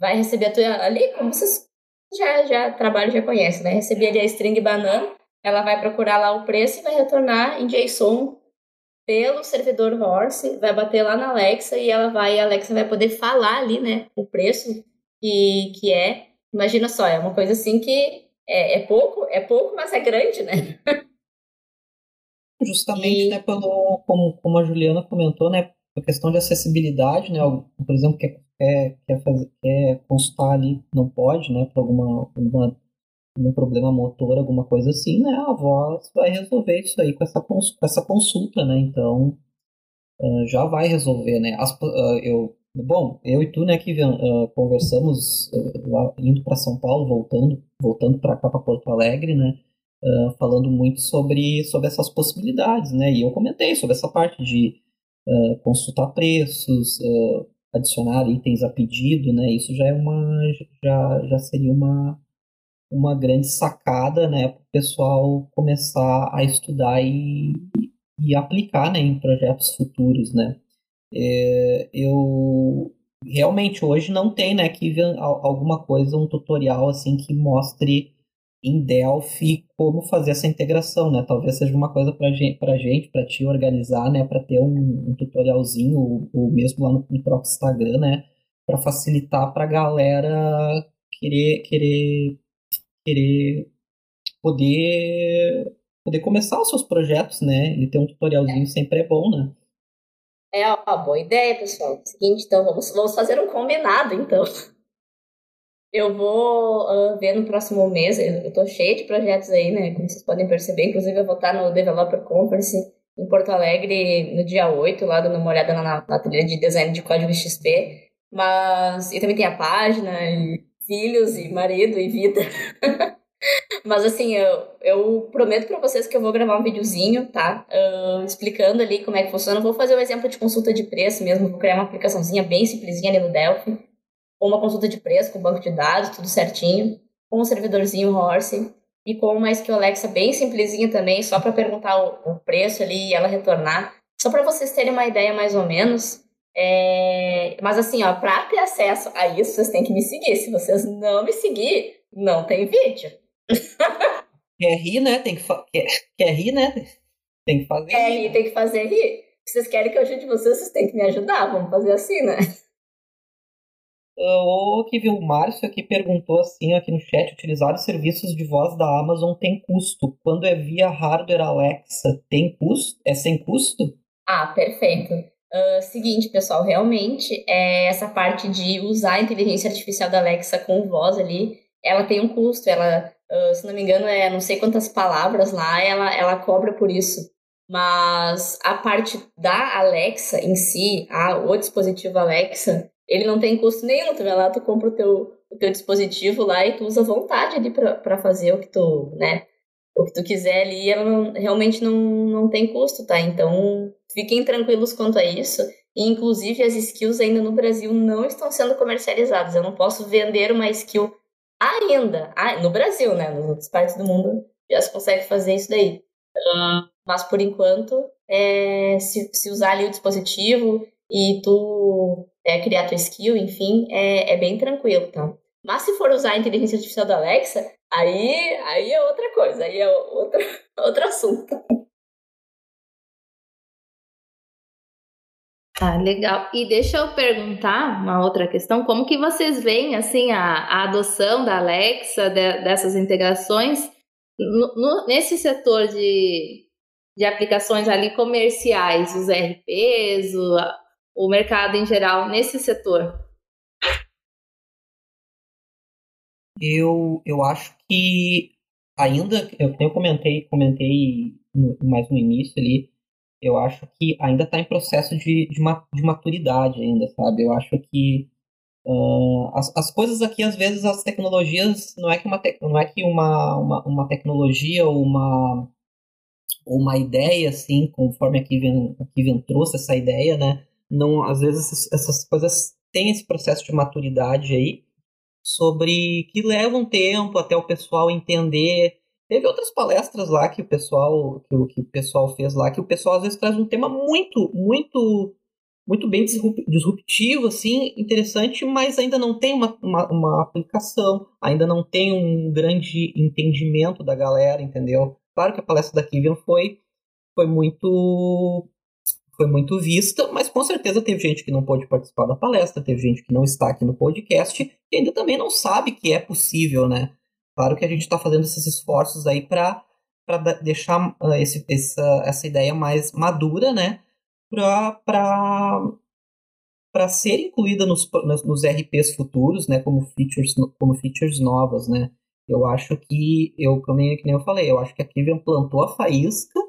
Speaker 3: vai receber a tua ali, como vocês já, já trabalham, já conhecem, vai receber ali a string banana, ela vai procurar lá o preço e vai retornar em JSON pelo servidor Horse, vai bater lá na Alexa e ela vai, a Alexa vai poder falar ali, né, o preço que, que é. Imagina só, é uma coisa assim que é, é pouco, é pouco, mas é grande, né?
Speaker 2: Justamente, e... né, pelo, como, como a Juliana comentou, né, a questão de acessibilidade, né, por exemplo, quer, quer, fazer, quer consultar ali, não pode, né, por alguma, alguma um problema motor, alguma coisa assim, né, a voz vai resolver isso aí com essa, com essa consulta, né, então uh, já vai resolver, né, As, uh, eu, bom, eu e tu, né, que uh, conversamos lá, indo para São Paulo, voltando, voltando para cá, para Porto Alegre, né, falando muito sobre, sobre essas possibilidades, né? E eu comentei sobre essa parte de consultar preços, adicionar itens a pedido, né? Isso já é uma já, já seria uma uma grande sacada, né, para o pessoal começar a estudar e, e aplicar, né, em projetos futuros, né. É, eu realmente hoje não tem, né, que alguma coisa, um tutorial assim que mostre em Delphi como fazer essa integração, né? Talvez seja uma coisa para gente, para gente, para te organizar, né? Para ter um, um tutorialzinho, ou, ou, mesmo lá no, no próprio Instagram, né? Para facilitar para a galera querer, querer, querer poder, poder começar os seus projetos, né? E ter um tutorialzinho sempre é bom, né?
Speaker 3: É uma boa ideia, pessoal. Seguinte, então vamos, vamos fazer um combinado, então. Eu vou uh, ver no próximo mês, eu tô cheia de projetos aí, né? Como vocês podem perceber, inclusive eu vou estar no Developer Conference em Porto Alegre no dia 8, lá dando uma olhada na, na trilha de design de código XP. Mas, e também tem a página, e filhos, e marido, e vida. Mas assim, eu, eu prometo para vocês que eu vou gravar um videozinho, tá? Uh, explicando ali como é que funciona. Vou fazer um exemplo de consulta de preço mesmo, vou criar uma aplicaçãozinha bem simplesinha ali no Delphi. Uma consulta de preço, com banco de dados, tudo certinho. Com um servidorzinho Horse. E com uma SQL Alexa bem simplesinha também, só para perguntar o, o, preço ali e ela retornar. Só para vocês terem uma ideia mais ou menos. É... Mas assim, ó, para ter acesso a isso, vocês têm que me seguir. Se vocês não me seguir, não tem vídeo.
Speaker 2: Quer rir, né? Tem que fa... quer, quer rir, né? Tem que fazer.
Speaker 3: Quer rir, tem que fazer rir. Vocês querem que eu ajude vocês, vocês têm que me ajudar. Vamos fazer assim, né?
Speaker 2: O que viu o Márcio aqui perguntou assim aqui no chat: utilizar os serviços de voz da Amazon tem custo? Quando é via hardware Alexa, tem custo? É sem custo?
Speaker 3: Ah, perfeito. Uh, seguinte, pessoal, realmente é essa parte de usar a inteligência artificial da Alexa com voz ali, ela tem um custo. Ela uh, se não me engano, é não sei quantas palavras lá, ela, ela cobra por isso. Mas a parte da Alexa em si, a, o dispositivo Alexa, ele não tem custo nenhum. Tu vai lá, tu compra o teu, o teu dispositivo lá e tu usa à vontade ali para fazer o que tu, né? O que tu quiser ali, ela não, realmente não, não tem custo, tá? Então, fiquem tranquilos quanto a isso. E, inclusive, as skills ainda no Brasil não estão sendo comercializadas. Eu não posso vender uma skill ainda, ah, no Brasil, né? Nas outras partes do mundo já se consegue fazer isso daí. Uh, mas por enquanto, é, se, se, usar ali o dispositivo e tu é, criar tua skill, enfim, é, é bem tranquilo, tá? Mas se for usar a inteligência artificial da Alexa, aí, aí é outra coisa, aí é outro, outro assunto.
Speaker 1: Ah, legal. E deixa eu perguntar uma outra questão, como que vocês veem assim a, a adoção da Alexa, de, dessas integrações no, no, nesse setor de, de aplicações ali comerciais, os RPs, o, o mercado em geral, nesse setor?
Speaker 2: Eu, eu acho que ainda, eu, eu comentei, comentei mais no início ali, eu acho que ainda está em processo de, de, de, maturidade ainda, sabe? Eu acho que uh, as, as coisas aqui, às vezes, as tecnologias, não é que uma, te, não é que uma, uma, uma tecnologia ou uma, uma ideia, assim, conforme a Kivian, a Kivian trouxe essa ideia, né? Não, às vezes essas, essas coisas têm esse processo de maturidade aí, sobre que leva um tempo até o pessoal entender Teve outras palestras lá que o pessoal que o, que o pessoal fez lá, que o pessoal às vezes traz um tema muito, muito, muito bem disruptivo, assim, interessante, mas ainda não tem uma, uma, uma aplicação, ainda não tem um grande entendimento da galera, entendeu? Claro que a palestra da Kivian foi, foi muito foi muito vista, mas com certeza teve gente que não pôde participar da palestra, teve gente que não está aqui no podcast e ainda também não sabe que é possível, né? Claro que a gente está fazendo esses esforços aí para deixar uh, esse, essa, essa ideia mais madura, né? Para ser incluída nos, nos RPs futuros, né? Como features, como features novas, né? Eu acho que, eu, como eu falei, eu acho que a Kivian plantou a faísca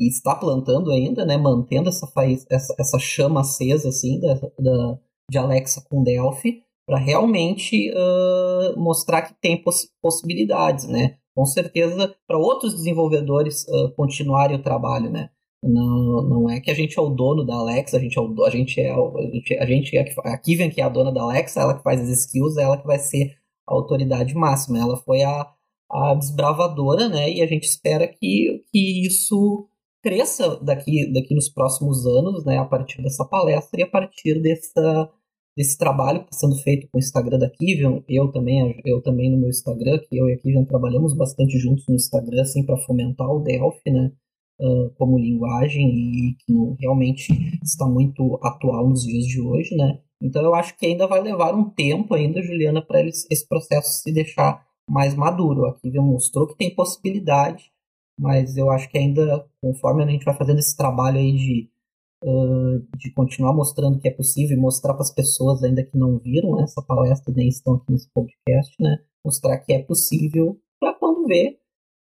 Speaker 2: e está plantando ainda, né? Mantendo essa, faísca, essa, essa chama acesa, assim, da, da, de Alexa com Delphi para realmente uh, mostrar que tem poss possibilidades, né? Com certeza, para outros desenvolvedores uh, continuarem o trabalho, né? Não, não é que a gente é o dono da Alexa, a gente é o, a gente é, a gente, a gente é a Kivian que é a dona da Alexa, ela que faz as skills, ela que vai ser a autoridade máxima. Ela foi a, a desbravadora, né? E a gente espera que, que isso cresça daqui, daqui nos próximos anos, né? A partir dessa palestra e a partir dessa desse trabalho que está sendo feito com o Instagram da Kivion, eu também, eu também no meu Instagram, que eu e a Kivion trabalhamos bastante juntos no Instagram, assim, para fomentar o Delphi, né, uh, como linguagem e que realmente está muito atual nos dias de hoje, né. Então eu acho que ainda vai levar um tempo ainda, Juliana, para esse processo se deixar mais maduro. A Kivion mostrou que tem possibilidade, mas eu acho que ainda, conforme a gente vai fazendo esse trabalho aí de uh, de continuar mostrando que é possível e mostrar para as pessoas ainda que não viram essa palestra nem estão aqui nesse podcast, né? Mostrar que é possível para quando ver,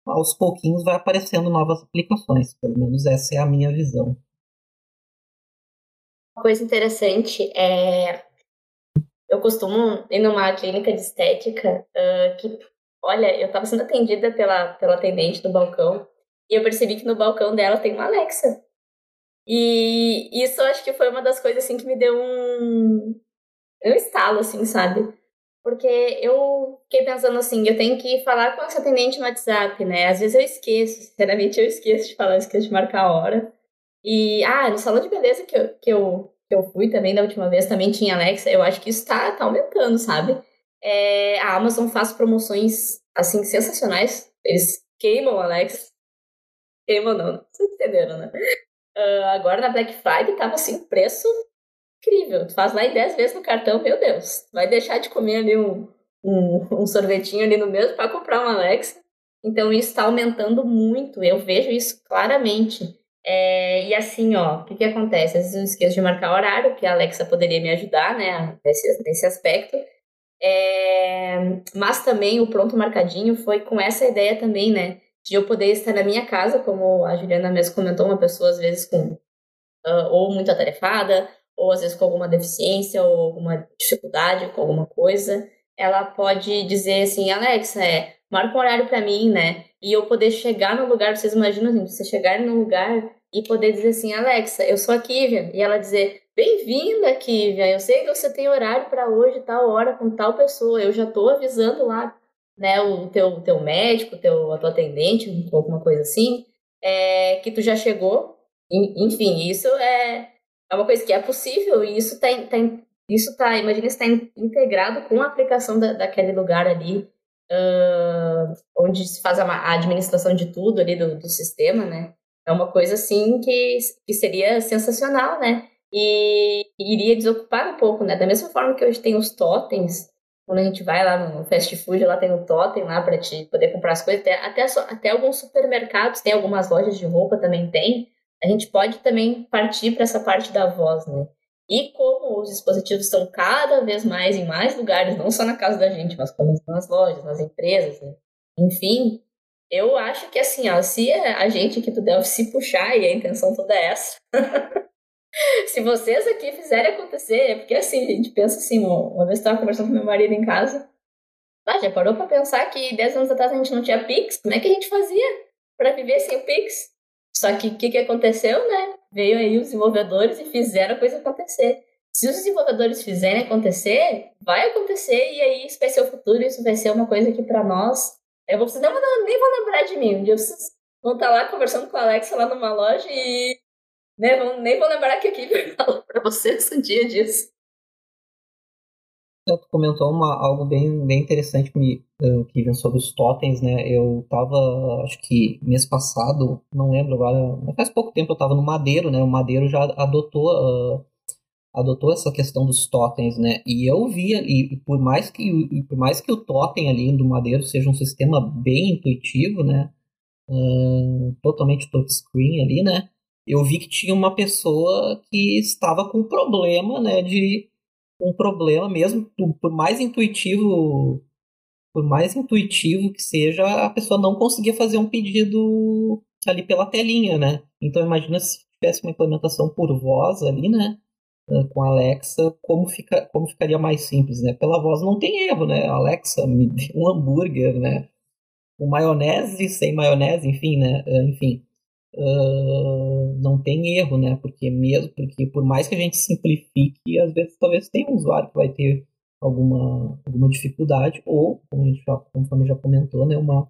Speaker 2: aos pouquinhos vai aparecendo novas aplicações. Pelo menos essa é a minha visão.
Speaker 3: Uma coisa interessante é eu costumo ir numa clínica de estética uh, que, olha, eu estava sendo atendida pela, pela atendente do balcão e eu percebi que no balcão dela tem uma Alexa. E isso acho que foi uma das coisas assim que me deu um, um estalo, assim, sabe? Porque eu fiquei pensando assim, eu tenho que falar com essa atendente no WhatsApp, né? Às vezes eu esqueço, sinceramente eu esqueço de falar, eu esqueço de marcar a hora. E, ah, no salão de beleza que eu, que eu, que eu fui também da última vez, também tinha Alexa, eu acho que isso tá, tá aumentando, sabe? É, a Amazon faz promoções, assim, sensacionais. Eles queimam a Alexa. Queimam não, vocês entenderam, né? Uh, agora na Black Friday tava assim, preço incrível. Tu faz lá em 10 vezes no cartão, meu Deus. Vai deixar de comer ali um, um, um sorvetinho ali no mesmo para comprar uma Alexa. Então isso está aumentando muito, eu vejo isso claramente. É, e assim, ó, o que, que acontece? Às vezes eu esqueço de marcar horário, que a Alexa poderia me ajudar, né, nesse, nesse aspecto. É, mas também o pronto marcadinho foi com essa ideia também, né? de eu poder estar na minha casa, como a Juliana mesmo comentou, uma pessoa às vezes com uh, ou muito atarefada, ou às vezes com alguma deficiência, ou alguma dificuldade com alguma coisa, ela pode dizer assim, Alexa, é, marca um horário para mim, né? E eu poder chegar no lugar, vocês imaginam assim, você chegar no lugar e poder dizer assim, Alexa, eu sou a Kivian, e ela dizer, bem-vinda, Kivian, eu sei que você tem horário para hoje, tal hora, com tal pessoa, eu já tô avisando lá né, o teu, teu médico, teu, a tua atendente, alguma coisa assim, é, que tu já chegou. Enfim, isso é, é uma coisa que é possível e isso tá, tá isso tá, imagina está integrado com a aplicação da, daquele lugar ali, uh, onde se faz a, a, administração de tudo ali do, do sistema, né? É uma coisa assim que, que seria sensacional, né? E iria desocupar um pouco, né? Da mesma forma que hoje tem os totens, quando a gente vai lá no fast food, lá tem um totem lá para te poder comprar as coisas. Até, até, até alguns supermercados tem algumas lojas de roupa também tem. A gente pode também partir para essa parte da voz, né? E como os dispositivos estão cada vez mais em mais lugares, não só na casa da gente, mas como nas lojas, nas empresas, né? enfim, eu acho que assim, ó, se a gente que tu deve se puxar e a intenção toda é essa, Se vocês aqui fizerem acontecer, é porque assim, a gente pensa assim, uma vez eu estava conversando com meu marido em casa, ah, já parou para pensar que 10 anos atrás a gente não tinha Pix? Como é que a gente fazia para viver sem o Pix? Só que o que, que aconteceu, né? Veio aí os desenvolvedores e fizeram a coisa acontecer. Se os desenvolvedores fizerem acontecer, vai acontecer e aí isso vai ser o futuro, isso vai ser uma coisa que para nós. Eu vou, vocês não, nem vão lembrar de mim. Um dia vocês vão estar lá conversando com a Alexa lá numa loja e né? Não, nem vou lembrar que aqui falou para vocês um dia disso.
Speaker 2: Tu comentou uma, algo bem, bem interessante que, uh, que vem sobre os totens, né? Eu tava, acho que mês passado, não lembro agora, faz pouco tempo eu tava no Madeiro, né? O Madeiro já adotou, uh, adotou essa questão dos totens, né? E eu vi ali, por mais que, por mais que o totem ali do Madeiro seja um sistema bem intuitivo, né? Uh, totalmente touchscreen ali, né? eu vi que tinha uma pessoa que estava com problema, né, de um problema mesmo, por mais intuitivo, por mais intuitivo que seja, a pessoa não conseguia fazer um pedido ali pela telinha, né? Então imagina se tivesse uma implementação por voz ali, né? Com a Alexa, como, fica, como ficaria mais simples, né? Pela voz não tem erro, né? Alexa, me dê um hambúrguer, né? Com maionese, sem maionese, enfim, né? Enfim, uh, não tem erro, né? Porque mesmo porque por mais que a gente simplifique, às vezes talvez tenha um usuário que vai ter alguma, alguma dificuldade ou, como a gente já, conforme já comentou, né, uma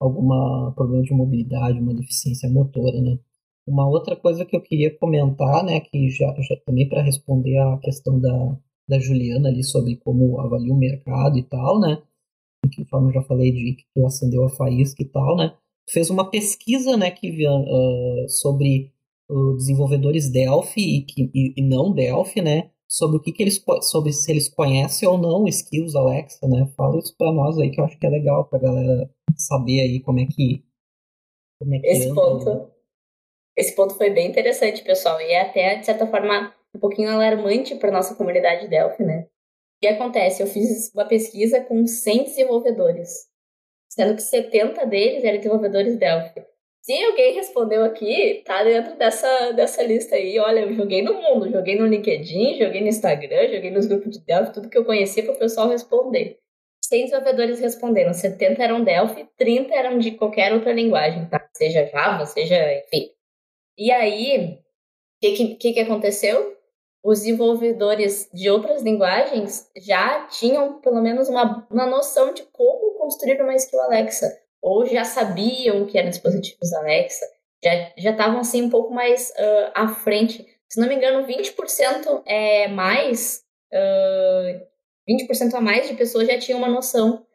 Speaker 2: alguma problema de mobilidade, uma deficiência motora, né? Uma outra coisa que eu queria comentar, né, que já, já também para responder à questão da, da Juliana ali sobre como avalia o mercado e tal, né? Conforme eu já falei de que tu acendeu a faísca e tal, né? Fez uma pesquisa, né, que uh, sobre uh, desenvolvedores Delphi e, que, e, e, não Delphi, né? Sobre o que, que eles sobre se eles conhecem ou não skills Alexa, né? Fala isso para nós aí que eu acho que é legal pra galera saber aí como é que como é que
Speaker 3: esse anda, ponto né? Esse ponto foi bem interessante, pessoal, e é até de certa forma um pouquinho alarmante para nossa comunidade Delphi, né? O que acontece? Eu fiz uma pesquisa com 100 desenvolvedores, sendo que 70 deles eram desenvolvedores Delphi. Se alguém respondeu aqui, tá dentro dessa, dessa lista aí. Olha, eu joguei no mundo, joguei no LinkedIn, joguei no Instagram, joguei nos grupos de Delphi, tudo que eu conhecia para o pessoal responder. 100 desenvolvedores responderam, 70 eram Delphi, 30 eram de qualquer outra linguagem, tá? Seja Java, seja, enfim. E aí, o que, que, que aconteceu? os desenvolvedores de outras linguagens já tinham pelo menos uma, uma noção de como construir uma skill Alexa, ou já sabiam que eram dispositivos Alexa, já estavam assim um pouco mais uh, à frente. Se não me engano, 20% é mais, uh, 20% a mais de pessoas já tinham uma noção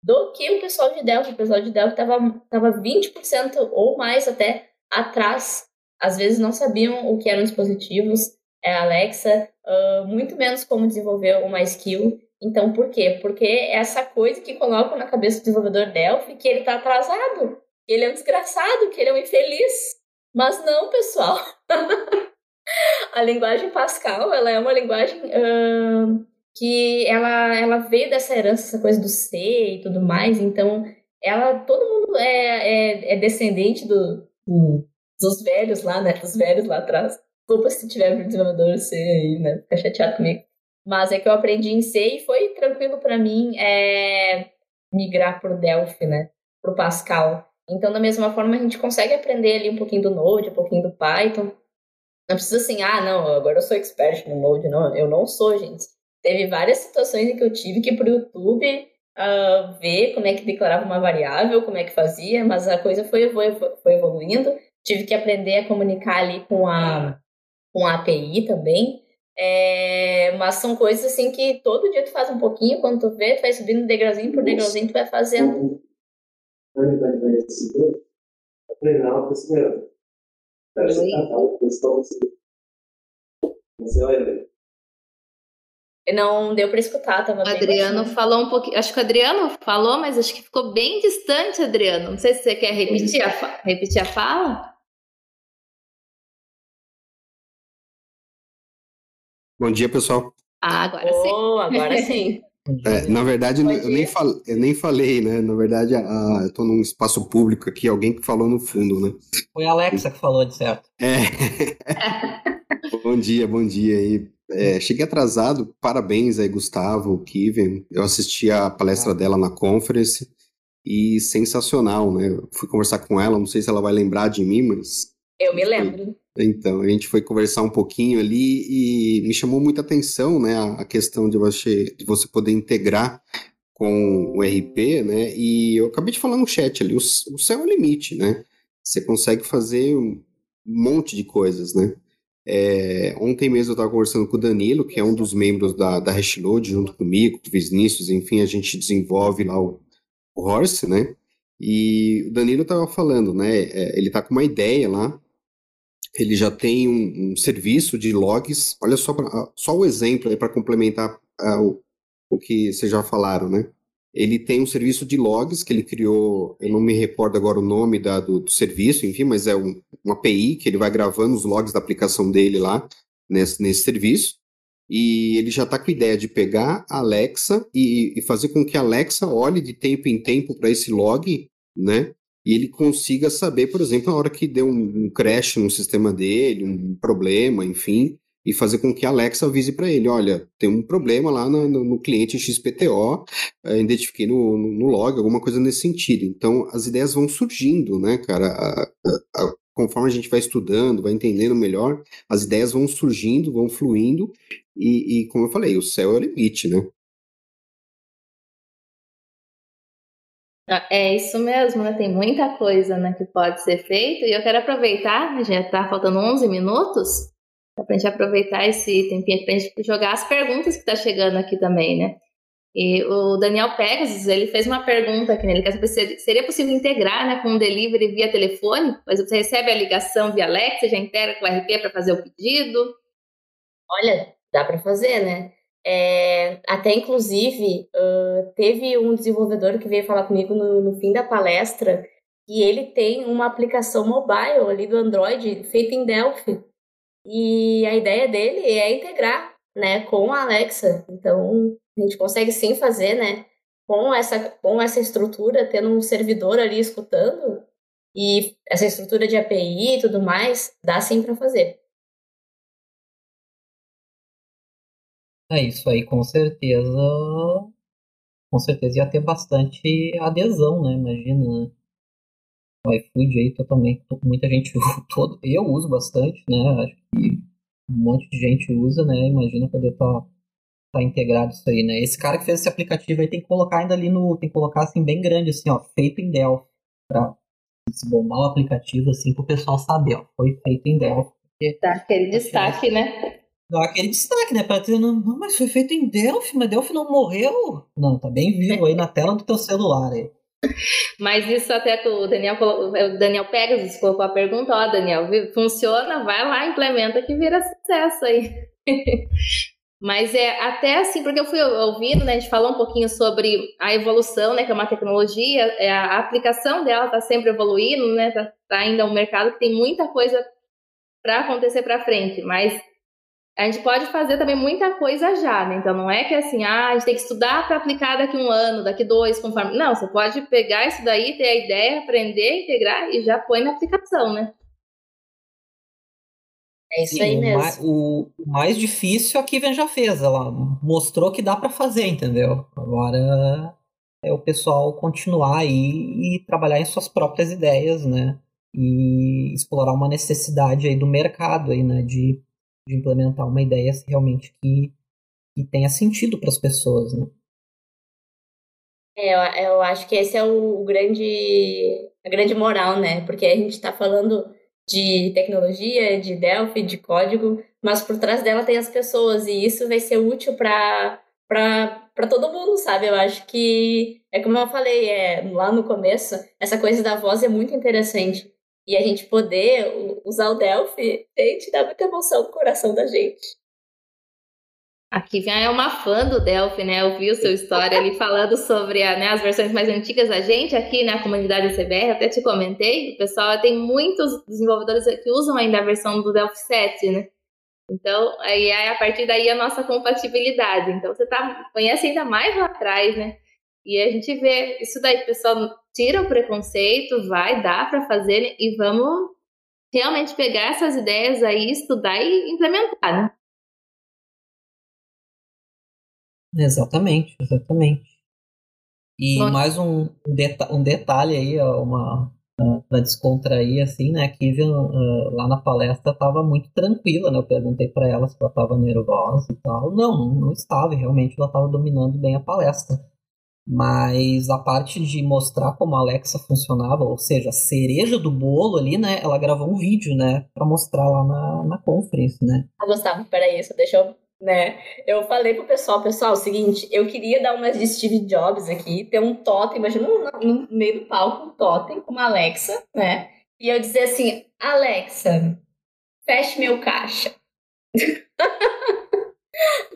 Speaker 3: do que o pessoal de Delphi. O pessoal de Delphi estava tava 20% ou mais até atrás. Às vezes não sabiam o que eram dispositivos, é Alexa, uh, muito menos como desenvolver uma skill. Então, por quê? Porque é essa coisa que colocam na cabeça do desenvolvedor Delphi que ele está atrasado, que ele é um desgraçado, que ele é um infeliz. Mas não, pessoal. a linguagem Pascal, ela é uma linguagem uh, que ela, ela veio dessa herança, essa coisa do C e tudo mais. Então, ela, todo mundo é, é, é descendente do, do, dos velhos lá, né? Dos velhos lá atrás. Desculpa se tiver desenvolvedor C aí, né? Fica chateado comigo. Mas é que eu aprendi em C e foi tranquilo para mim é, migrar pro Delphi, né? Pro Pascal. Então, da mesma forma, a gente consegue aprender ali um pouquinho do Node, um pouquinho do Python. Não precisa assim, ah, não, agora eu sou expert no Node. Não, eu não sou, gente. Teve várias situações em que eu tive que ir pro YouTube uh, ver como é que declarava uma variável, como é que fazia, mas a coisa foi, foi, foi evoluindo. Tive que aprender a comunicar ali com a com a API também. É, mas são coisas assim que todo dia tu faz um pouquinho, quando tu vê, tu vai subindo degrauzinho por degrauzinho, tu vai fazendo. Não deu para escutar, tava
Speaker 1: O Adriano falou um pouquinho. Acho que o Adriano falou, mas acho que ficou bem distante, Adriano. Não sei se você quer repetir a, repetir a fala.
Speaker 4: Bom dia, pessoal.
Speaker 1: Ah, agora sim.
Speaker 3: Oh, agora sim.
Speaker 4: É, na verdade, eu nem, fal, eu nem falei, né? Na verdade, a, eu tô num espaço público aqui, alguém que falou no fundo, né?
Speaker 2: Foi a Alexa que falou, de certo.
Speaker 4: É. bom dia, bom dia aí. É, cheguei atrasado, parabéns aí, Gustavo, Kiven. Eu assisti a palestra dela na conference e sensacional, né? Eu fui conversar com ela, não sei se ela vai lembrar de mim, mas.
Speaker 3: Eu me lembro.
Speaker 4: Então, a gente foi conversar um pouquinho ali e me chamou muita atenção, né, a questão de você, de você poder integrar com o RP, né, e eu acabei de falar no chat ali, o, o céu é o limite, né, você consegue fazer um monte de coisas, né. É, ontem mesmo eu estava conversando com o Danilo, que é um dos membros da, da Hashload, junto comigo, com o Vinícius, enfim, a gente desenvolve lá o, o Horse, né, e o Danilo estava falando, né, é, ele está com uma ideia lá, ele já tem um, um serviço de logs. Olha só, pra, ah, só o exemplo aí para complementar uh, o, o que vocês já falaram, né? Ele tem um serviço de logs que ele criou, eu não me recordo agora o nome da, do, do, serviço, enfim, mas é um, uma API que ele vai gravando os logs da aplicação dele lá nesse, nesse serviço. E ele já está com a ideia de pegar a Alexa e, e, fazer com que a Alexa olhe de tempo em tempo para esse log, né? E ele consiga saber, por exemplo, a hora que deu um, crash no sistema dele, um problema, enfim, e fazer com que a Alexa avise para ele, olha, tem um problema lá no, no, no cliente XPTO, é, identifiquei no, no, log, alguma coisa nesse sentido. Então, as ideias vão surgindo, né, cara? A, a, a, conforme a gente vai estudando, vai entendendo melhor, as ideias vão surgindo, vão fluindo, e, e como eu falei, o céu é o limite, né?
Speaker 1: É isso mesmo, né? Tem muita coisa né, que pode ser feita. E eu quero aproveitar, já está faltando 11 minutos, Dá pra gente aproveitar esse tempinho aqui pra gente jogar as perguntas que tá chegando aqui também, né? E o Daniel Pegasus, ele fez uma pergunta aqui, né? Ele quer saber se seria possível integrar né, com um delivery via telefone? Mas você recebe a ligação via Alexa, já integra com o RP para fazer o pedido?
Speaker 3: Olha, dá para fazer, né? É, até inclusive, uh, teve um desenvolvedor que veio falar comigo no, no fim da palestra e ele tem uma aplicação mobile ali do Android feita em Delphi. E a ideia dele é integrar né, com a Alexa. Então, a gente consegue sim fazer, né? Com essa, com essa estrutura, tendo um servidor ali escutando, e essa estrutura de API e tudo mais, dá sim para fazer.
Speaker 2: É isso aí, com certeza. Com certeza ia ter bastante adesão, né? Imagina, né? O iFood aí totalmente. Muita gente todo, eu uso bastante, né? Acho que um monte de gente usa, né? Imagina poder estar tá tá integrado isso aí, né? Esse cara que fez esse aplicativo aí tem que colocar ainda ali no. Tem que colocar assim bem grande, assim, ó, feito em Delphi. Pra se bombar o aplicativo, assim, pro pessoal saber, ó, foi feito em Delphi.
Speaker 1: Dá aquele destaque, né?
Speaker 2: Dá aquele destaque, né? Pra dizer, não, mas foi feito em Delphi, mas Delphi não morreu. Não, tá bem vivo aí na tela do teu celular aí.
Speaker 1: Mas isso até que o Daniel, o Daniel Pegasus colocou a pergunta, ó, Daniel, funciona, vai lá, implementa que vira sucesso aí. Mas é até assim, porque eu fui ouvindo, né, a gente falou um pouquinho sobre a evolução, né, que é uma tecnologia, é, a aplicação dela está sempre evoluindo, né, tá, tá ainda um mercado que tem muita coisa para acontecer para frente, mas a gente pode fazer também muita coisa já, né? Então não é que assim, ah, a gente tem que estudar para aplicar daqui um ano, daqui dois, conforme. Não, você pode pegar isso daí, ter a ideia, aprender, integrar e já põe na aplicação, né?
Speaker 3: É isso aí mesmo.
Speaker 2: O, o mais difícil a Kiven já fez. Ela mostrou que dá para fazer, entendeu? Agora é o pessoal continuar aí e trabalhar em suas próprias ideias, né? E explorar uma necessidade aí do mercado aí, né? De, de implementar uma ideia realmente que, que tenha sentido para as pessoas, né?
Speaker 3: É, eu, eu acho que esse é o, o grande, a grande moral, né? Porque a gente está falando de tecnologia, de Delphi, de código, mas por trás dela tem as pessoas e isso vai ser útil para para todo mundo, sabe? Eu acho que é como eu falei é, lá no começo, essa coisa da voz é muito interessante. E a gente poder usar o Delphi, gente, dá muita emoção no coração da gente.
Speaker 1: A Kivian é uma fã do Delphi, né? Eu vi o seu história ali falando sobre a, né, as versões mais antigas da gente aqui na comunidade CBR, até te comentei. O pessoal tem muitos desenvolvedores que usam ainda a versão do Delphi 7, né? Então, aí é a partir daí a nossa compatibilidade. Então, você tá, conhece ainda mais lá atrás, né? E a gente vê isso daí, o pessoal tira o preconceito, vai, dá para fazer e vamos realmente pegar essas ideias aí, estudar e implementar, né?
Speaker 2: Exatamente, exatamente. E Bom, mais um, deta um detalhe aí, uma para descontrair assim, né? Kivian uh, lá na palestra estava muito tranquila, né? Eu perguntei para ela se ela estava nervosa e tal. Não, não estava, realmente ela estava dominando bem a palestra. Mas a parte de mostrar como a Alexa funcionava, ou seja, a cereja do bolo ali, né? Ela gravou um vídeo, né? Para mostrar lá na, na conference, né?
Speaker 3: Ah, Gustavo, peraí, só deixa eu né? Eu falei pro pessoal, pessoal, o seguinte, eu queria dar umas de Steve Jobs aqui, ter um totem, imagina no meio do palco um totem com uma Alexa, né? E eu dizer assim, Alexa, feche meu caixa.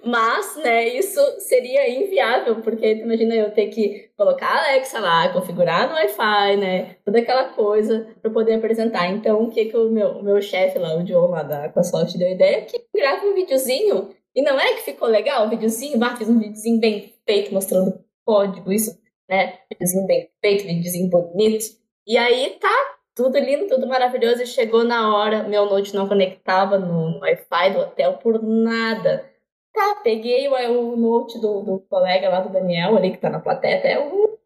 Speaker 3: Mas, né, isso seria inviável, porque imagina eu ter que colocar a Alexa lá, configurar no Wi-Fi, né, toda aquela coisa para poder apresentar. Então, o que que o meu, meu chefe lá, o John lá da Aquasoft deu a ideia? Que grava um videozinho e não é que ficou legal o videozinho? Bah, fiz um videozinho bem feito, mostrando código, isso, né? Videozinho bem feito, videozinho bonito. E aí tá tudo lindo, tudo maravilhoso. E chegou na hora, meu note não conectava no Wi-Fi do hotel por nada. Tá, peguei o, o note do, do colega lá do Daniel, ali que tá na plateia até o.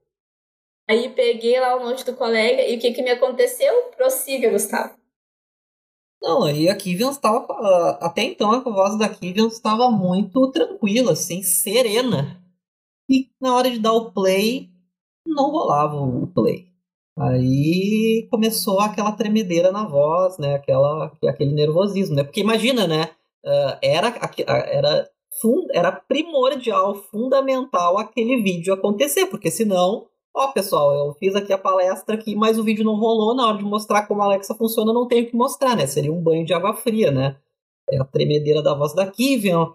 Speaker 3: Aí peguei lá o note do colega e o que que me aconteceu? Prossiga, Gustavo.
Speaker 2: Não, aí a Kivian estava. Até então a voz da Kivian estava muito tranquila, assim, serena. E na hora de dar o play, não rolava o play. Aí começou aquela tremedeira na voz, né? Aquela, aquele nervosismo, né? Porque imagina, né? uh, era, era, fund, era primordial, fundamental aquele vídeo acontecer, porque senão, ó pessoal, eu fiz aqui a palestra aqui, mas o vídeo não rolou, na hora de mostrar como a Alexa funciona, não tenho que mostrar, né? Seria um banho de água fria, né? É a tremedeira da voz da Kivian,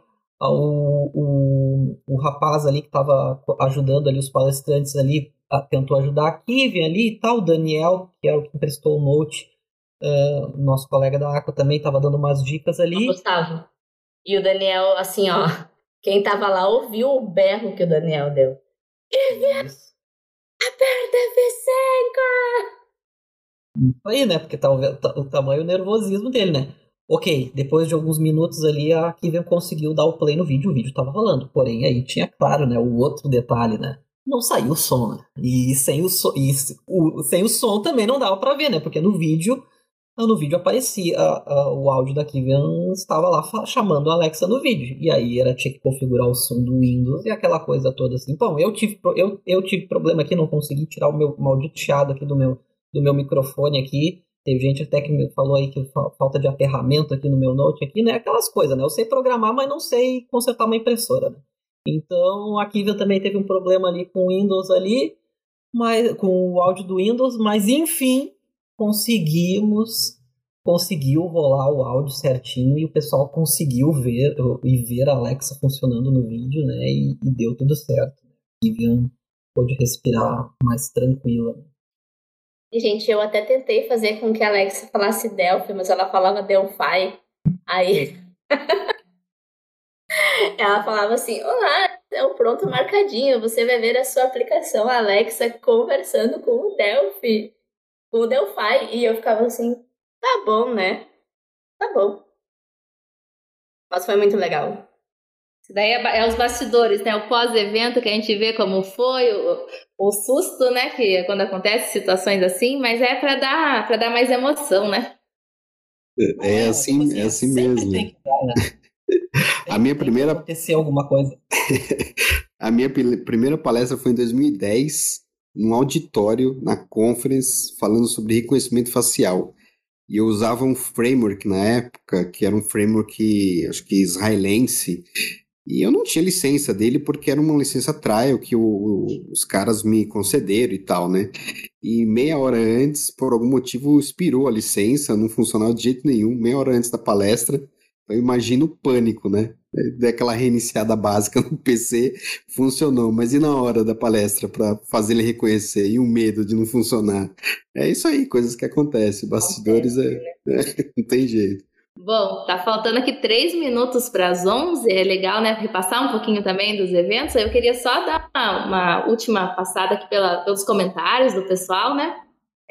Speaker 2: o, o, o rapaz ali que estava ajudando ali os palestrantes ali, tentou ajudar a Kivian ali e tal, o Daniel, que é o que emprestou o note, uh, nosso colega da Aqua também estava dando umas dicas ali.
Speaker 3: Gustavo. E o Daniel, assim, ó, quem tava lá ouviu o berro que o Daniel deu. Kivian, aperta F5!
Speaker 2: Isso aí, né? Porque tá o, o tamanho o nervosismo dele, né? Ok, depois de alguns minutos ali, a Kivian conseguiu dar o play no vídeo, o vídeo estava rolando. Porém, aí tinha, claro, né, o outro detalhe, né? Não saiu o som, né? E sem o, so, e o, sem o som também não dava para ver, né? Porque no vídeo, no vídeo aparecia, a, o áudio da Kivian estava lá chamando a Alexa no vídeo. E aí era, tinha que configurar o som do Windows e aquela coisa toda assim. Bom, eu tive, eu, eu tive problema aqui, não consegui tirar o meu maldito chiado aqui do meu, do meu microfone aqui. Teve gente até que me falou aí que falta de aterramento aqui no meu note aqui, né? Aquelas coisas, né? Eu sei programar, mas não sei consertar uma impressora, né? Então a Kiva também teve um problema ali com o Windows ali, mas com o áudio do Windows, mas enfim, conseguimos conseguiu rolar o áudio certinho e o pessoal conseguiu ver e ver a Alexa funcionando no vídeo, né? E, e deu tudo certo. Vivian pôde respirar mais tranquila.
Speaker 3: Gente, eu até tentei fazer com que a Alexa falasse Delphi, mas ela falava Delphi. Aí. ela falava assim: Olá, é o pronto marcadinho. Você vai ver a sua aplicação Alexa conversando com o Delphi. O Delphi. E eu ficava assim: Tá bom, né? Tá bom. Mas foi muito legal.
Speaker 1: Isso daí é, é, os bastidores, né? O pós-evento que a gente vê como foi, o, o susto, né? Que é quando acontece situações assim, mas é para dar para dar mais emoção, né?
Speaker 4: É, é assim, é assim mesmo. Tem que dar, né? a minha primeira
Speaker 2: acontecer alguma coisa.
Speaker 4: a minha primeira palestra foi em 2010, num auditório na conference falando sobre reconhecimento facial. E eu usava um framework na época, que era um framework, acho que israelense, e eu não tinha licença dele porque era uma licença trial que o, os caras me concederam e tal, né? E meia hora antes, por algum motivo, expirou a licença, não funcionava de jeito nenhum, meia hora antes da palestra. Eu imagino o pânico, né? Daquela reiniciada básica no PC, funcionou, mas e na hora da palestra para fazer ele reconhecer e o medo de não funcionar? É isso aí, coisas que acontecem. Bastidores é, é não tem jeito.
Speaker 1: Bom, tá faltando aqui três minutos para as 11, é legal, né, repassar um pouquinho também dos eventos. Eu queria só dar uma, uma última passada aqui pela, pelos comentários do pessoal, né,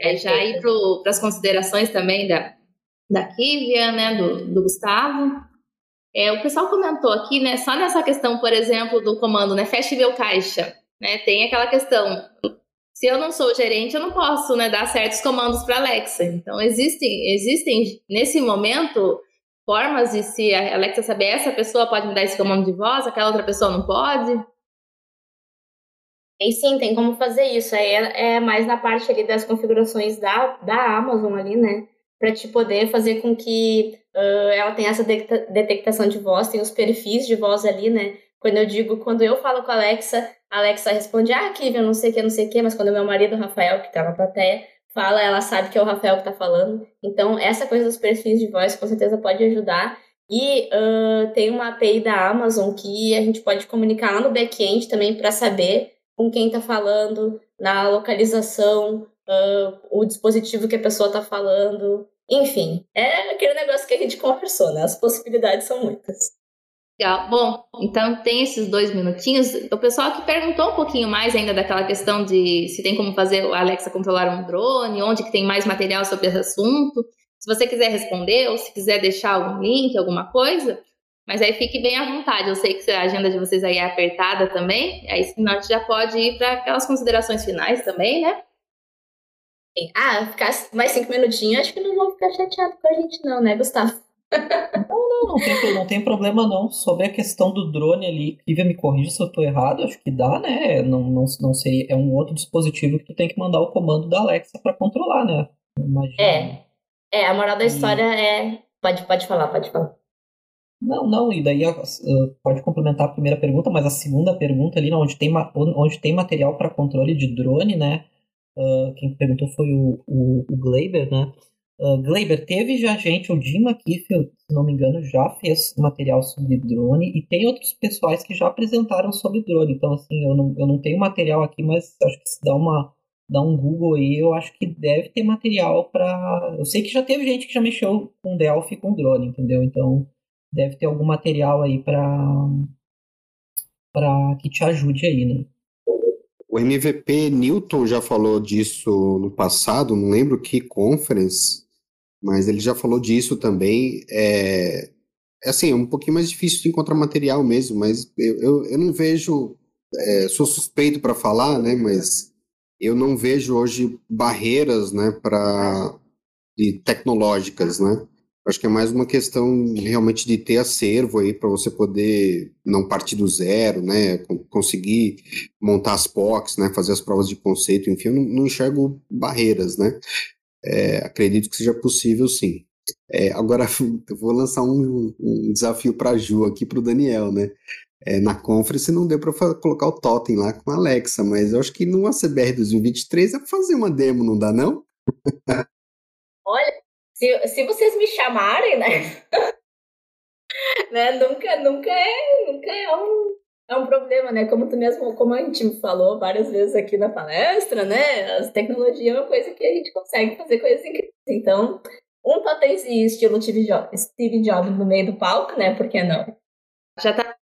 Speaker 1: é, já ir para as considerações também da, da Kivia, né, do, do Gustavo. É, o pessoal comentou aqui, né, só nessa questão, por exemplo, do comando, né, feche caixa, né, tem aquela questão, se eu não sou gerente, eu não posso né, dar certos comandos para Alexa. Então, existem, existem, nesse momento, formas de se a Alexa saber essa pessoa pode me dar esse comando de voz, aquela outra pessoa não pode?
Speaker 3: E sim, tem como fazer isso. Aí é, é mais na parte ali das configurações da, da Amazon ali, né? Para te poder fazer com que uh, ela tenha essa detectação de voz, tem os perfis de voz ali, né? Quando eu digo, quando eu falo com a Alexa, a Alexa responde, ah, Kivia, não sei o que, não sei o que, mas quando o meu marido, Rafael, que tá na plateia, fala, ela sabe que é o Rafael que tá falando. Então, essa coisa dos perfis de voz com certeza pode ajudar. E uh, tem uma API da Amazon que a gente pode comunicar lá no back-end também para saber com quem tá falando, na localização, uh, o dispositivo que a pessoa tá falando. Enfim, é aquele negócio que a gente conversou, né? As possibilidades são muitas.
Speaker 1: Legal. Bom, então tem esses dois minutinhos. O pessoal que perguntou um pouquinho mais ainda daquela questão de se tem como fazer o Alexa controlar um drone, onde que tem mais material sobre esse assunto. Se você quiser responder ou se quiser deixar algum link, alguma coisa, mas aí fique bem à vontade. Eu sei que a agenda de vocês aí é apertada também. Aí senão a gente já pode ir para aquelas considerações finais também, né?
Speaker 3: Ah, ficar mais cinco minutinhos, acho que não vão ficar chateados com a gente, não, né, Gustavo?
Speaker 2: Não, não, não tem, não tem problema não. Sobre a questão do drone ali, Kivia me corrija se eu estou errado, acho que dá, né? Não, não, não seria, é um outro dispositivo que tu tem que mandar o comando da Alexa para controlar, né?
Speaker 3: Imagina. É. É, a moral da história e... é. Pode, pode falar, pode falar.
Speaker 2: Não, não, e daí uh, pode complementar a primeira pergunta, mas a segunda pergunta ali, onde tem, onde tem material para controle de drone, né? Uh, quem perguntou foi o, o, o Gleiber, né? Uh, Gleiber, teve já gente, o Jim McKiffel, se não me engano, já fez material sobre drone e tem outros pessoais que já apresentaram sobre drone. Então, assim, eu não, eu não tenho material aqui, mas acho que se dá uma dá um Google aí, eu acho que deve ter material para. Eu sei que já teve gente que já mexeu com Delphi com drone, entendeu? Então deve ter algum material aí para para que te ajude aí, né?
Speaker 4: O MVP Newton já falou disso no passado, não lembro que conference, mas ele já falou disso também. É, é assim, é um pouquinho mais difícil de encontrar material mesmo, mas eu, eu, eu não vejo. É, sou suspeito para falar, né? Mas eu não vejo hoje barreiras, né, para tecnológicas, né? Acho que é mais uma questão realmente de ter acervo aí para você poder não partir do zero, né? Conseguir montar as POCs, né? Fazer as provas de conceito, enfim, eu não, não enxergo barreiras, né? É, acredito que seja possível, sim. É, agora eu vou lançar um, um desafio para a Ju aqui para o Daniel, né? É, na conference não deu para colocar o totem lá com a Alexa, mas eu acho que no ACBR 2023 é para fazer uma demo, não dá não?
Speaker 3: Olha, se, se vocês me chamarem, né? né? Nunca, nunca é, nunca é um, é um problema, né? Como tu mesmo, como a gente falou várias vezes aqui na palestra, né? As tecnologias é uma coisa que a gente consegue fazer coisas incríveis. Então, um totemzinho estilo Steve Jobs, Steve Jobs no meio do palco, né? Por que não?
Speaker 1: Já tá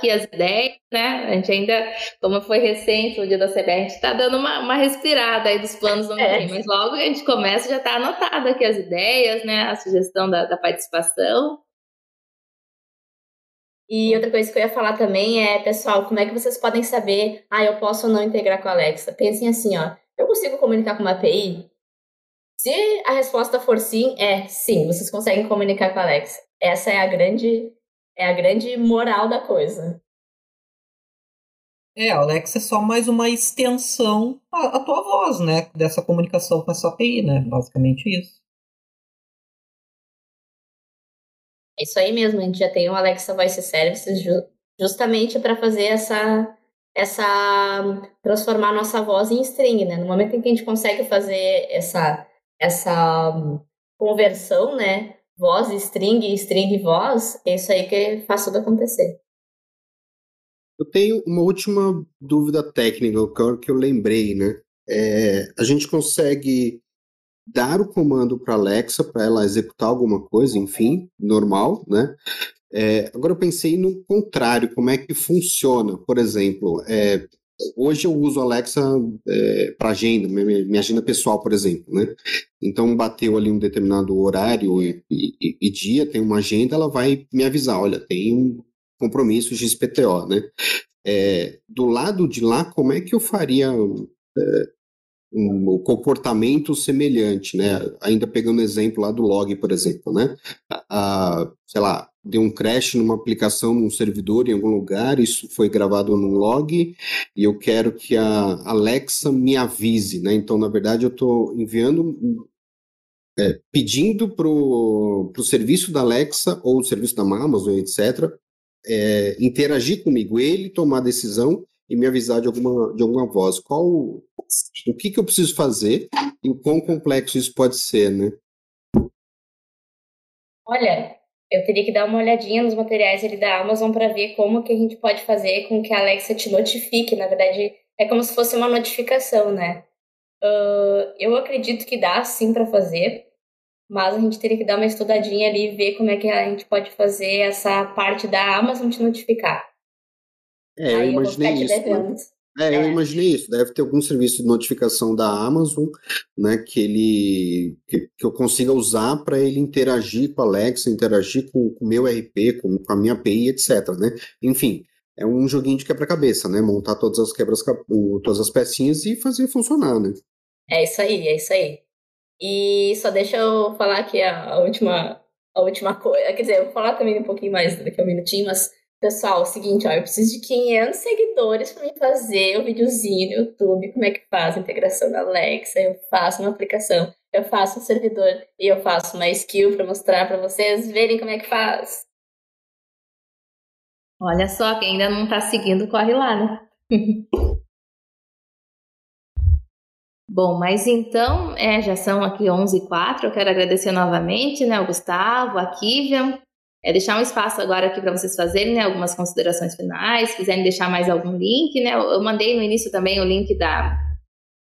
Speaker 1: aqui as ideias, né? A gente ainda, como foi recente o dia da CBR, a gente está dando uma, uma respirada aí dos planos do é. mas logo que a gente começa já está anotado aqui as ideias, né? A sugestão da, da participação.
Speaker 3: E outra coisa que eu ia falar também é, pessoal, como é que vocês podem saber, ah, eu posso ou não integrar com a Alexa? Pensem assim, ó, eu consigo comunicar com uma API? Se a resposta for sim, é sim, vocês conseguem comunicar com a Alexa. Essa é a grande é a grande moral da coisa.
Speaker 2: É, Alexa é só mais uma extensão à, à tua voz, né? Dessa comunicação com essa API, né? Basicamente isso.
Speaker 3: É isso aí mesmo, a gente já tem o Alexa Voice Services justamente para fazer essa essa transformar nossa voz em string, né? No momento em que a gente consegue fazer essa essa conversão, né, voz, string, string, voz, é isso aí que faz tudo acontecer.
Speaker 4: Eu tenho uma última dúvida técnica que eu lembrei, né? É, a gente consegue dar o comando para Alexa para ela executar alguma coisa, enfim, normal, né? É, agora eu pensei no contrário, como é que funciona? Por exemplo, é, Hoje eu uso Alexa é, para agenda, minha, agenda pessoal, por exemplo, né? Então bateu ali um determinado horário e, e, e, dia, tem uma agenda, ela vai me avisar, olha, tem um compromisso XPTO, né? É, do lado de lá, como é que eu faria é, um, comportamento semelhante, né? Ainda pegando o exemplo lá do log, por exemplo, né? A, sei lá, deu um crash numa aplicação, num servidor em algum lugar, isso foi gravado num log, e eu quero que a Alexa me avise, né? Então, na verdade, eu estou enviando, é, pedindo para o serviço da Alexa ou o serviço da Amazon, etc., é, interagir comigo, ele tomar a decisão e me avisar de alguma, de alguma voz. Qual, o que, que eu preciso fazer e o quão complexo isso pode ser, né?
Speaker 3: Olha, eu teria que dar uma olhadinha nos materiais ali da Amazon para ver como que a gente pode fazer com que a Alexa te notifique. Na verdade, é como se fosse uma notificação, né? Uh, eu acredito que dá sim para fazer, mas a gente teria que dar uma estudadinha ali e ver como é que a gente pode fazer essa parte da Amazon te notificar.
Speaker 4: É, Aí eu imaginei eu isso. Né? É, eu é. imaginei isso. Deve ter algum serviço de notificação da Amazon, né, que ele que, que eu consiga usar para ele interagir com a Alexa, interagir com o meu RP, com, com, a minha API, etc. Né? Enfim, é um joguinho de quebra-cabeça, né? Montar todas as quebras, todas as pecinhas e fazer funcionar, né?
Speaker 3: É isso aí, é isso aí. E só deixa eu falar aqui a, a última a última coisa. Quer dizer, eu vou falar também um pouquinho mais daqui a um minutinho, mas Pessoal, é o seguinte, ó, eu preciso de 500 seguidores para me fazer o um videozinho no YouTube, como é que faz a integração da Alexa, eu faço uma aplicação, eu faço um servidor e eu faço uma skill para mostrar para vocês verem como é que faz.
Speaker 1: Olha só, quem ainda não está seguindo, corre lá, né? Bom, mas então, é, já são aqui 11 e 04 eu quero agradecer novamente, né, o Gustavo, a Kivian, é, deixar um espaço agora aqui para vocês fazerem, né, algumas considerações finais, se quiserem deixar mais algum link, né, eu mandei no início também o link da,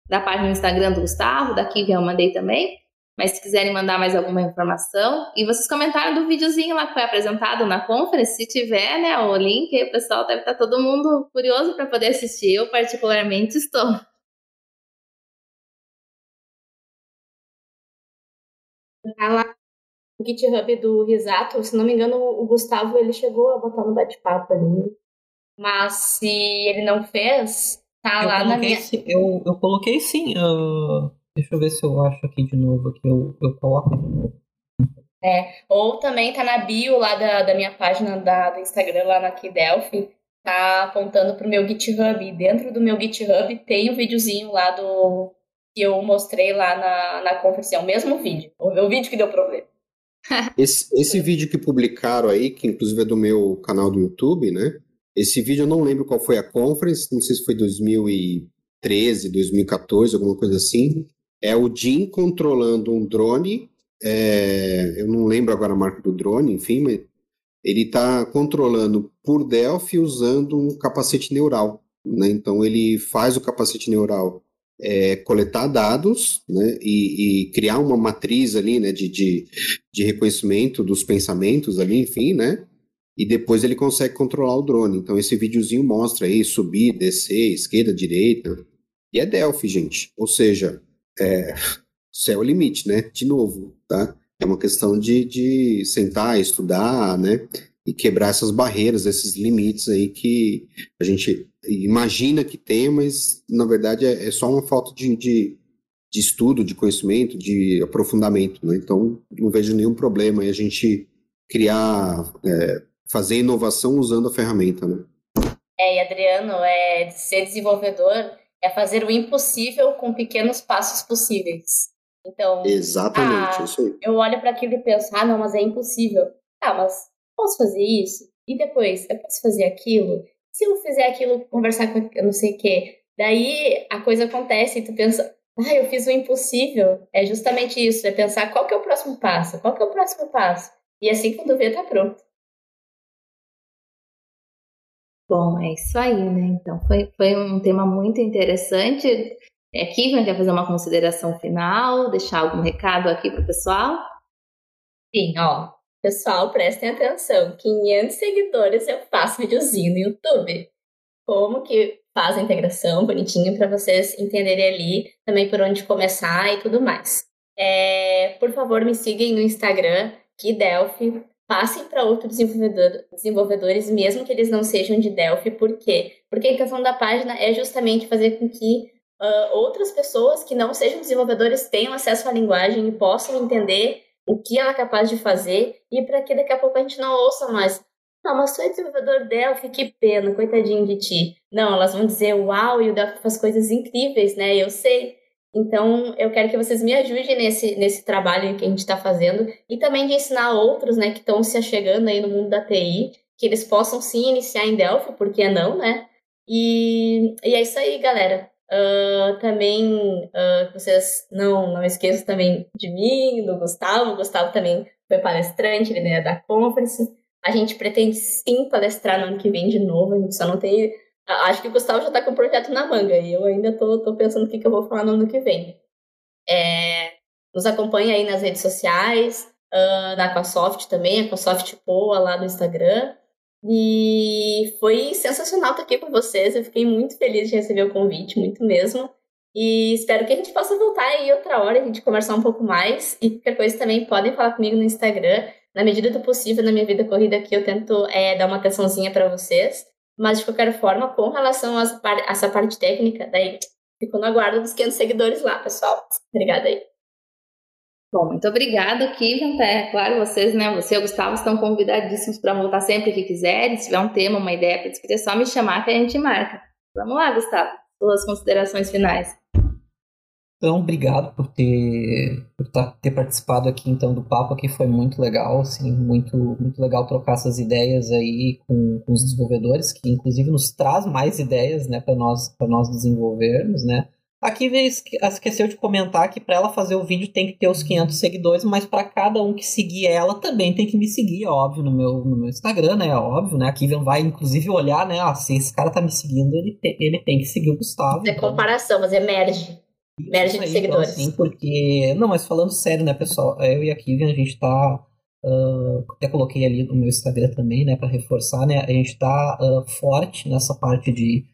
Speaker 1: da página do Instagram do Gustavo, da Kivian eu mandei também, mas se quiserem mandar mais alguma informação, e vocês comentaram do videozinho lá que foi apresentado na conferência, se tiver, né, o link, o pessoal deve estar tá todo mundo curioso para poder assistir, eu particularmente estou.
Speaker 3: GitHub do Risato, se não me engano, o Gustavo ele chegou a botar no bate-papo ali. Mas se ele não fez, tá
Speaker 2: eu
Speaker 3: lá na minha.
Speaker 2: Sim, eu, eu coloquei sim. Uh, deixa eu ver se eu acho aqui de novo. Aqui eu, eu coloco de novo.
Speaker 3: É, ou também tá na bio lá da, da minha página da, do Instagram, lá na Delphi, tá apontando pro meu GitHub. E dentro do meu GitHub tem o um videozinho lá do, que eu mostrei lá na, na conferência, é o mesmo vídeo, o, o vídeo que deu problema.
Speaker 4: Esse, esse vídeo que publicaram aí, que inclusive é do meu canal do YouTube, né? Esse vídeo eu não lembro qual foi a conference, não sei se foi 2013, 2014, alguma coisa assim. É o Jim controlando um drone. É, eu não lembro agora a marca do drone, enfim, mas ele está controlando por Delphi usando um capacete neural. Né? Então ele faz o capacete neural é, coletar dados né, e, e, criar uma matriz ali né, de, de, de, reconhecimento dos pensamentos ali, enfim, né? E depois ele consegue controlar o drone. Então esse videozinho mostra aí subir, descer, esquerda, direita. E é Delphi, gente. Ou seja, é, céu é o limite, né? De novo, tá? É uma questão de, de sentar, estudar, né? E quebrar essas barreiras, esses limites aí que a gente imagina que tem, mas na verdade é, é só uma falta de, de, de, estudo, de conhecimento, de aprofundamento. Né? Então, não vejo nenhum problema em a gente criar, é, fazer inovação usando a ferramenta. Né?
Speaker 3: É, e Adriano, é, ser desenvolvedor é fazer o impossível com pequenos passos possíveis. Então,
Speaker 4: exatamente,
Speaker 3: ah,
Speaker 4: isso aí.
Speaker 3: eu olho para aquilo e penso, ah, não, mas é impossível. Ah, mas posso fazer isso? E depois, eu posso fazer aquilo? Se eu fizer aquilo, conversar com eu não sei o quê, daí a coisa acontece e tu pensa, ah, eu fiz o impossível. É justamente isso, é pensar qual que é o próximo passo, qual que é o próximo passo. E assim quando vê, tá pronto.
Speaker 1: Bom, é isso aí, né? Então foi, foi um tema muito interessante. É, Kivan quer fazer uma consideração final, deixar algum recado aqui para o pessoal?
Speaker 3: Sim, ó. Pessoal, prestem atenção. 500 seguidores eu faço videozinho no YouTube. Como que faz a integração bonitinho para vocês entenderem ali também por onde começar e tudo mais. É, por favor, me sigam no Instagram, que Delphi. Passem para outros desenvolvedor, desenvolvedores, mesmo que eles não sejam de Delphi. Por quê? Porque a intenção da página é justamente fazer com que uh, outras pessoas que não sejam desenvolvedores tenham acesso à linguagem e possam entender o que ela é capaz de fazer e para que daqui a pouco a gente não ouça mais. Não, mas tu é desenvolvedor Delphi, que pena, coitadinho de ti. Não, elas vão dizer, uau, e o Delphi faz coisas incríveis, né? Eu sei. Então, eu quero que vocês me ajudem nesse, nesse trabalho que a gente está fazendo e também de ensinar outros, né, que estão se achegando aí no mundo da TI, que eles possam sim iniciar em Delphi, por que não, né? E, e é isso aí, galera. Uh, também uh, vocês não, não esqueçam também de mim, do Gustavo. O Gustavo também foi palestrante, ele é da conference. A gente pretende sim palestrar no ano que vem de novo, a gente só não tem. Acho que o Gustavo já está com o projeto na manga e eu ainda tô, tô pensando o que, que eu vou falar no ano que vem. É, nos acompanha aí nas redes sociais, uh, na Aquasoft também, Aquasoft Poa lá no Instagram. E foi sensacional estar aqui com vocês. Eu fiquei muito feliz de receber o convite, muito mesmo. E espero que a gente possa voltar aí outra hora, a gente conversar um pouco mais. E qualquer coisa também podem falar comigo no Instagram. Na medida do possível, na minha vida corrida aqui, eu tento é, dar uma atençãozinha para vocês. Mas, de qualquer forma, com relação a essa parte técnica, daí fico no aguardo dos 500 seguidores lá, pessoal. Obrigada aí.
Speaker 1: Bom, muito obrigada, Kivan. É claro, vocês, né? Você e o Gustavo estão convidadíssimos para voltar sempre que quiserem. Se tiver um tema, uma ideia para discutir, é só me chamar que a gente marca. Vamos lá, Gustavo. Suas considerações finais.
Speaker 2: Então, obrigado por ter, por tá, ter participado aqui então do papo aqui, foi muito legal, assim, muito, muito legal trocar essas ideias aí com, com os desenvolvedores, que inclusive nos traz mais ideias, né, para nós, nós desenvolvermos, né. Aqui esqueceu de comentar que para ela fazer o vídeo tem que ter os 500 seguidores, mas para cada um que seguir ela também tem que me seguir, é óbvio, no meu, no meu Instagram, né? É óbvio, né? A Kivian vai inclusive olhar, né? Ah, se esse cara tá me seguindo, ele, te, ele tem que seguir o Gustavo.
Speaker 3: É comparação, mas é merge. Merge de seguidores.
Speaker 2: Então, assim, porque. Não, mas falando sério, né, pessoal? Eu e a Kivian, a gente tá. Uh, até coloquei ali no meu Instagram também, né, para reforçar, né? A gente tá uh, forte nessa parte de.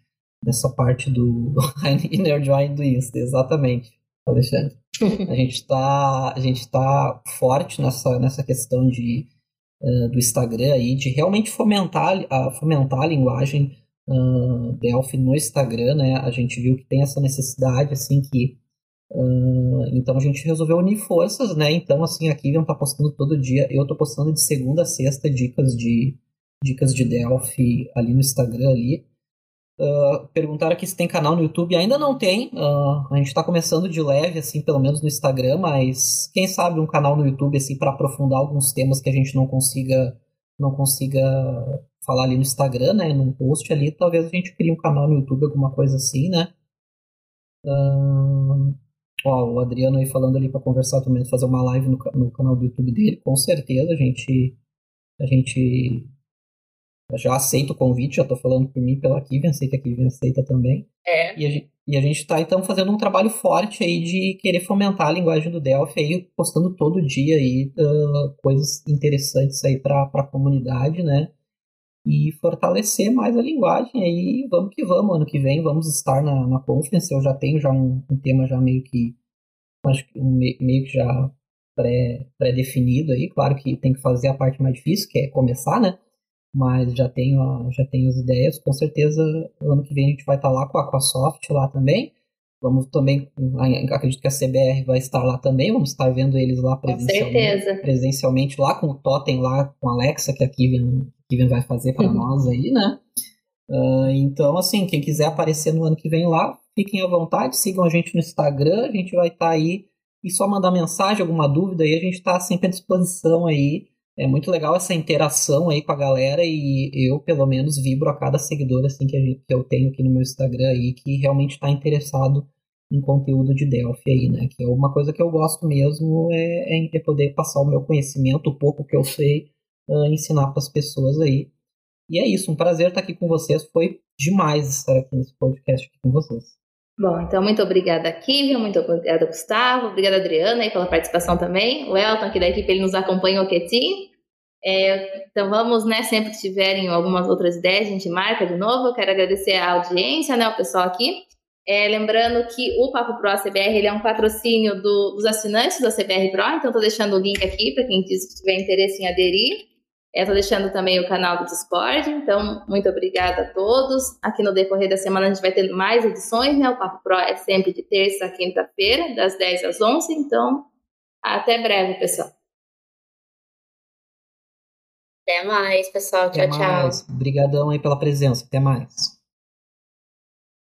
Speaker 2: Nessa parte do Inner Join do Insta, exatamente, Alexandre. a gente tá, a gente tá forte nessa, nessa questão de, uh, do Instagram aí, de realmente fomentar, a, fomentar a linguagem uh, Delphi no Instagram, né? A gente viu que tem essa necessidade, assim, que uh, então a gente resolveu unir forças, né? Então, assim, a Kivian tá postando todo dia, eu tô postando de segunda a sexta dicas de dicas de Delphi ali no Instagram ali. Uh, perguntaram aqui se tem canal no YouTube. Ainda não tem. Uh, a gente está começando de leve, assim, pelo menos no Instagram, mas quem sabe um canal no YouTube, assim, para aprofundar alguns temas que a gente não consiga não consiga falar ali no Instagram, né, num post ali, talvez a gente crie um canal no YouTube, alguma coisa assim, né. Uh, ó, o Adriano aí falando ali para conversar também, fazer uma live no, no canal do YouTube dele, com certeza a gente a gente já aceita o convite, já tô falando por mim pela Kivian, sei que a Kivian aceita também.
Speaker 3: É.
Speaker 2: E a gente, e a gente tá então fazendo um trabalho forte aí de querer fomentar a linguagem do Delphi aí, postando todo dia aí uh, coisas interessantes aí para a comunidade, né? e fortalecer mais a linguagem aí vamos que vamos ano que vem vamos estar na, na conference eu já tenho já um, um tema já meio que acho que um, meio que já pré pré aí claro que tem que fazer a parte mais difícil que é começar né mas já tenho já tenho as ideias. Com certeza ano que vem a gente vai estar lá com a Aquasoft lá também. Vamos também, acredito que a CBR vai estar lá também, vamos estar vendo eles lá presencialmente, presencialmente lá com o Totem, lá com a Alexa, que a Kivian, Kivian vai fazer para uhum. nós aí, né? Uh, então, assim, quem quiser aparecer no ano que vem lá, fiquem à vontade, sigam a gente no Instagram, a gente vai estar aí. E só mandar mensagem, alguma dúvida aí, a gente está sempre à disposição aí é muito legal essa interação aí com a galera e eu, pelo menos, vibro a cada seguidor assim que, gente, que eu tenho aqui no meu Instagram aí que realmente está interessado em conteúdo de Delphi aí, né? Que é uma coisa que eu gosto mesmo é, é poder passar o meu conhecimento, o pouco que eu sei, uh, ensinar para as pessoas aí. E é isso, um prazer estar aqui com vocês. Foi demais estar aqui nesse podcast aqui com vocês.
Speaker 1: Bom, então muito obrigada, Kívia, muito obrigada, Gustavo, obrigada, Adriana, aí, pela participação também. O Elton, aqui da equipe, ele nos acompanha o. É, então vamos, né, sempre que tiverem algumas outras ideias, a gente marca de novo. Eu quero agradecer a audiência, né, o pessoal aqui. É, lembrando que o Papo Pro CBR ele é um patrocínio do, dos assinantes da CBR Pro, então estou deixando o link aqui para quem tiver interesse em aderir. Estou é, deixando também o canal do Discord, então muito obrigada a todos. Aqui no decorrer da semana a gente vai ter mais edições, né? O Papo Pro é sempre de terça a quinta-feira, das 10 às 11, então até breve, pessoal.
Speaker 3: Até mais, pessoal.
Speaker 2: Até
Speaker 3: tchau,
Speaker 2: mais.
Speaker 3: tchau.
Speaker 2: Obrigadão aí pela presença. Até mais.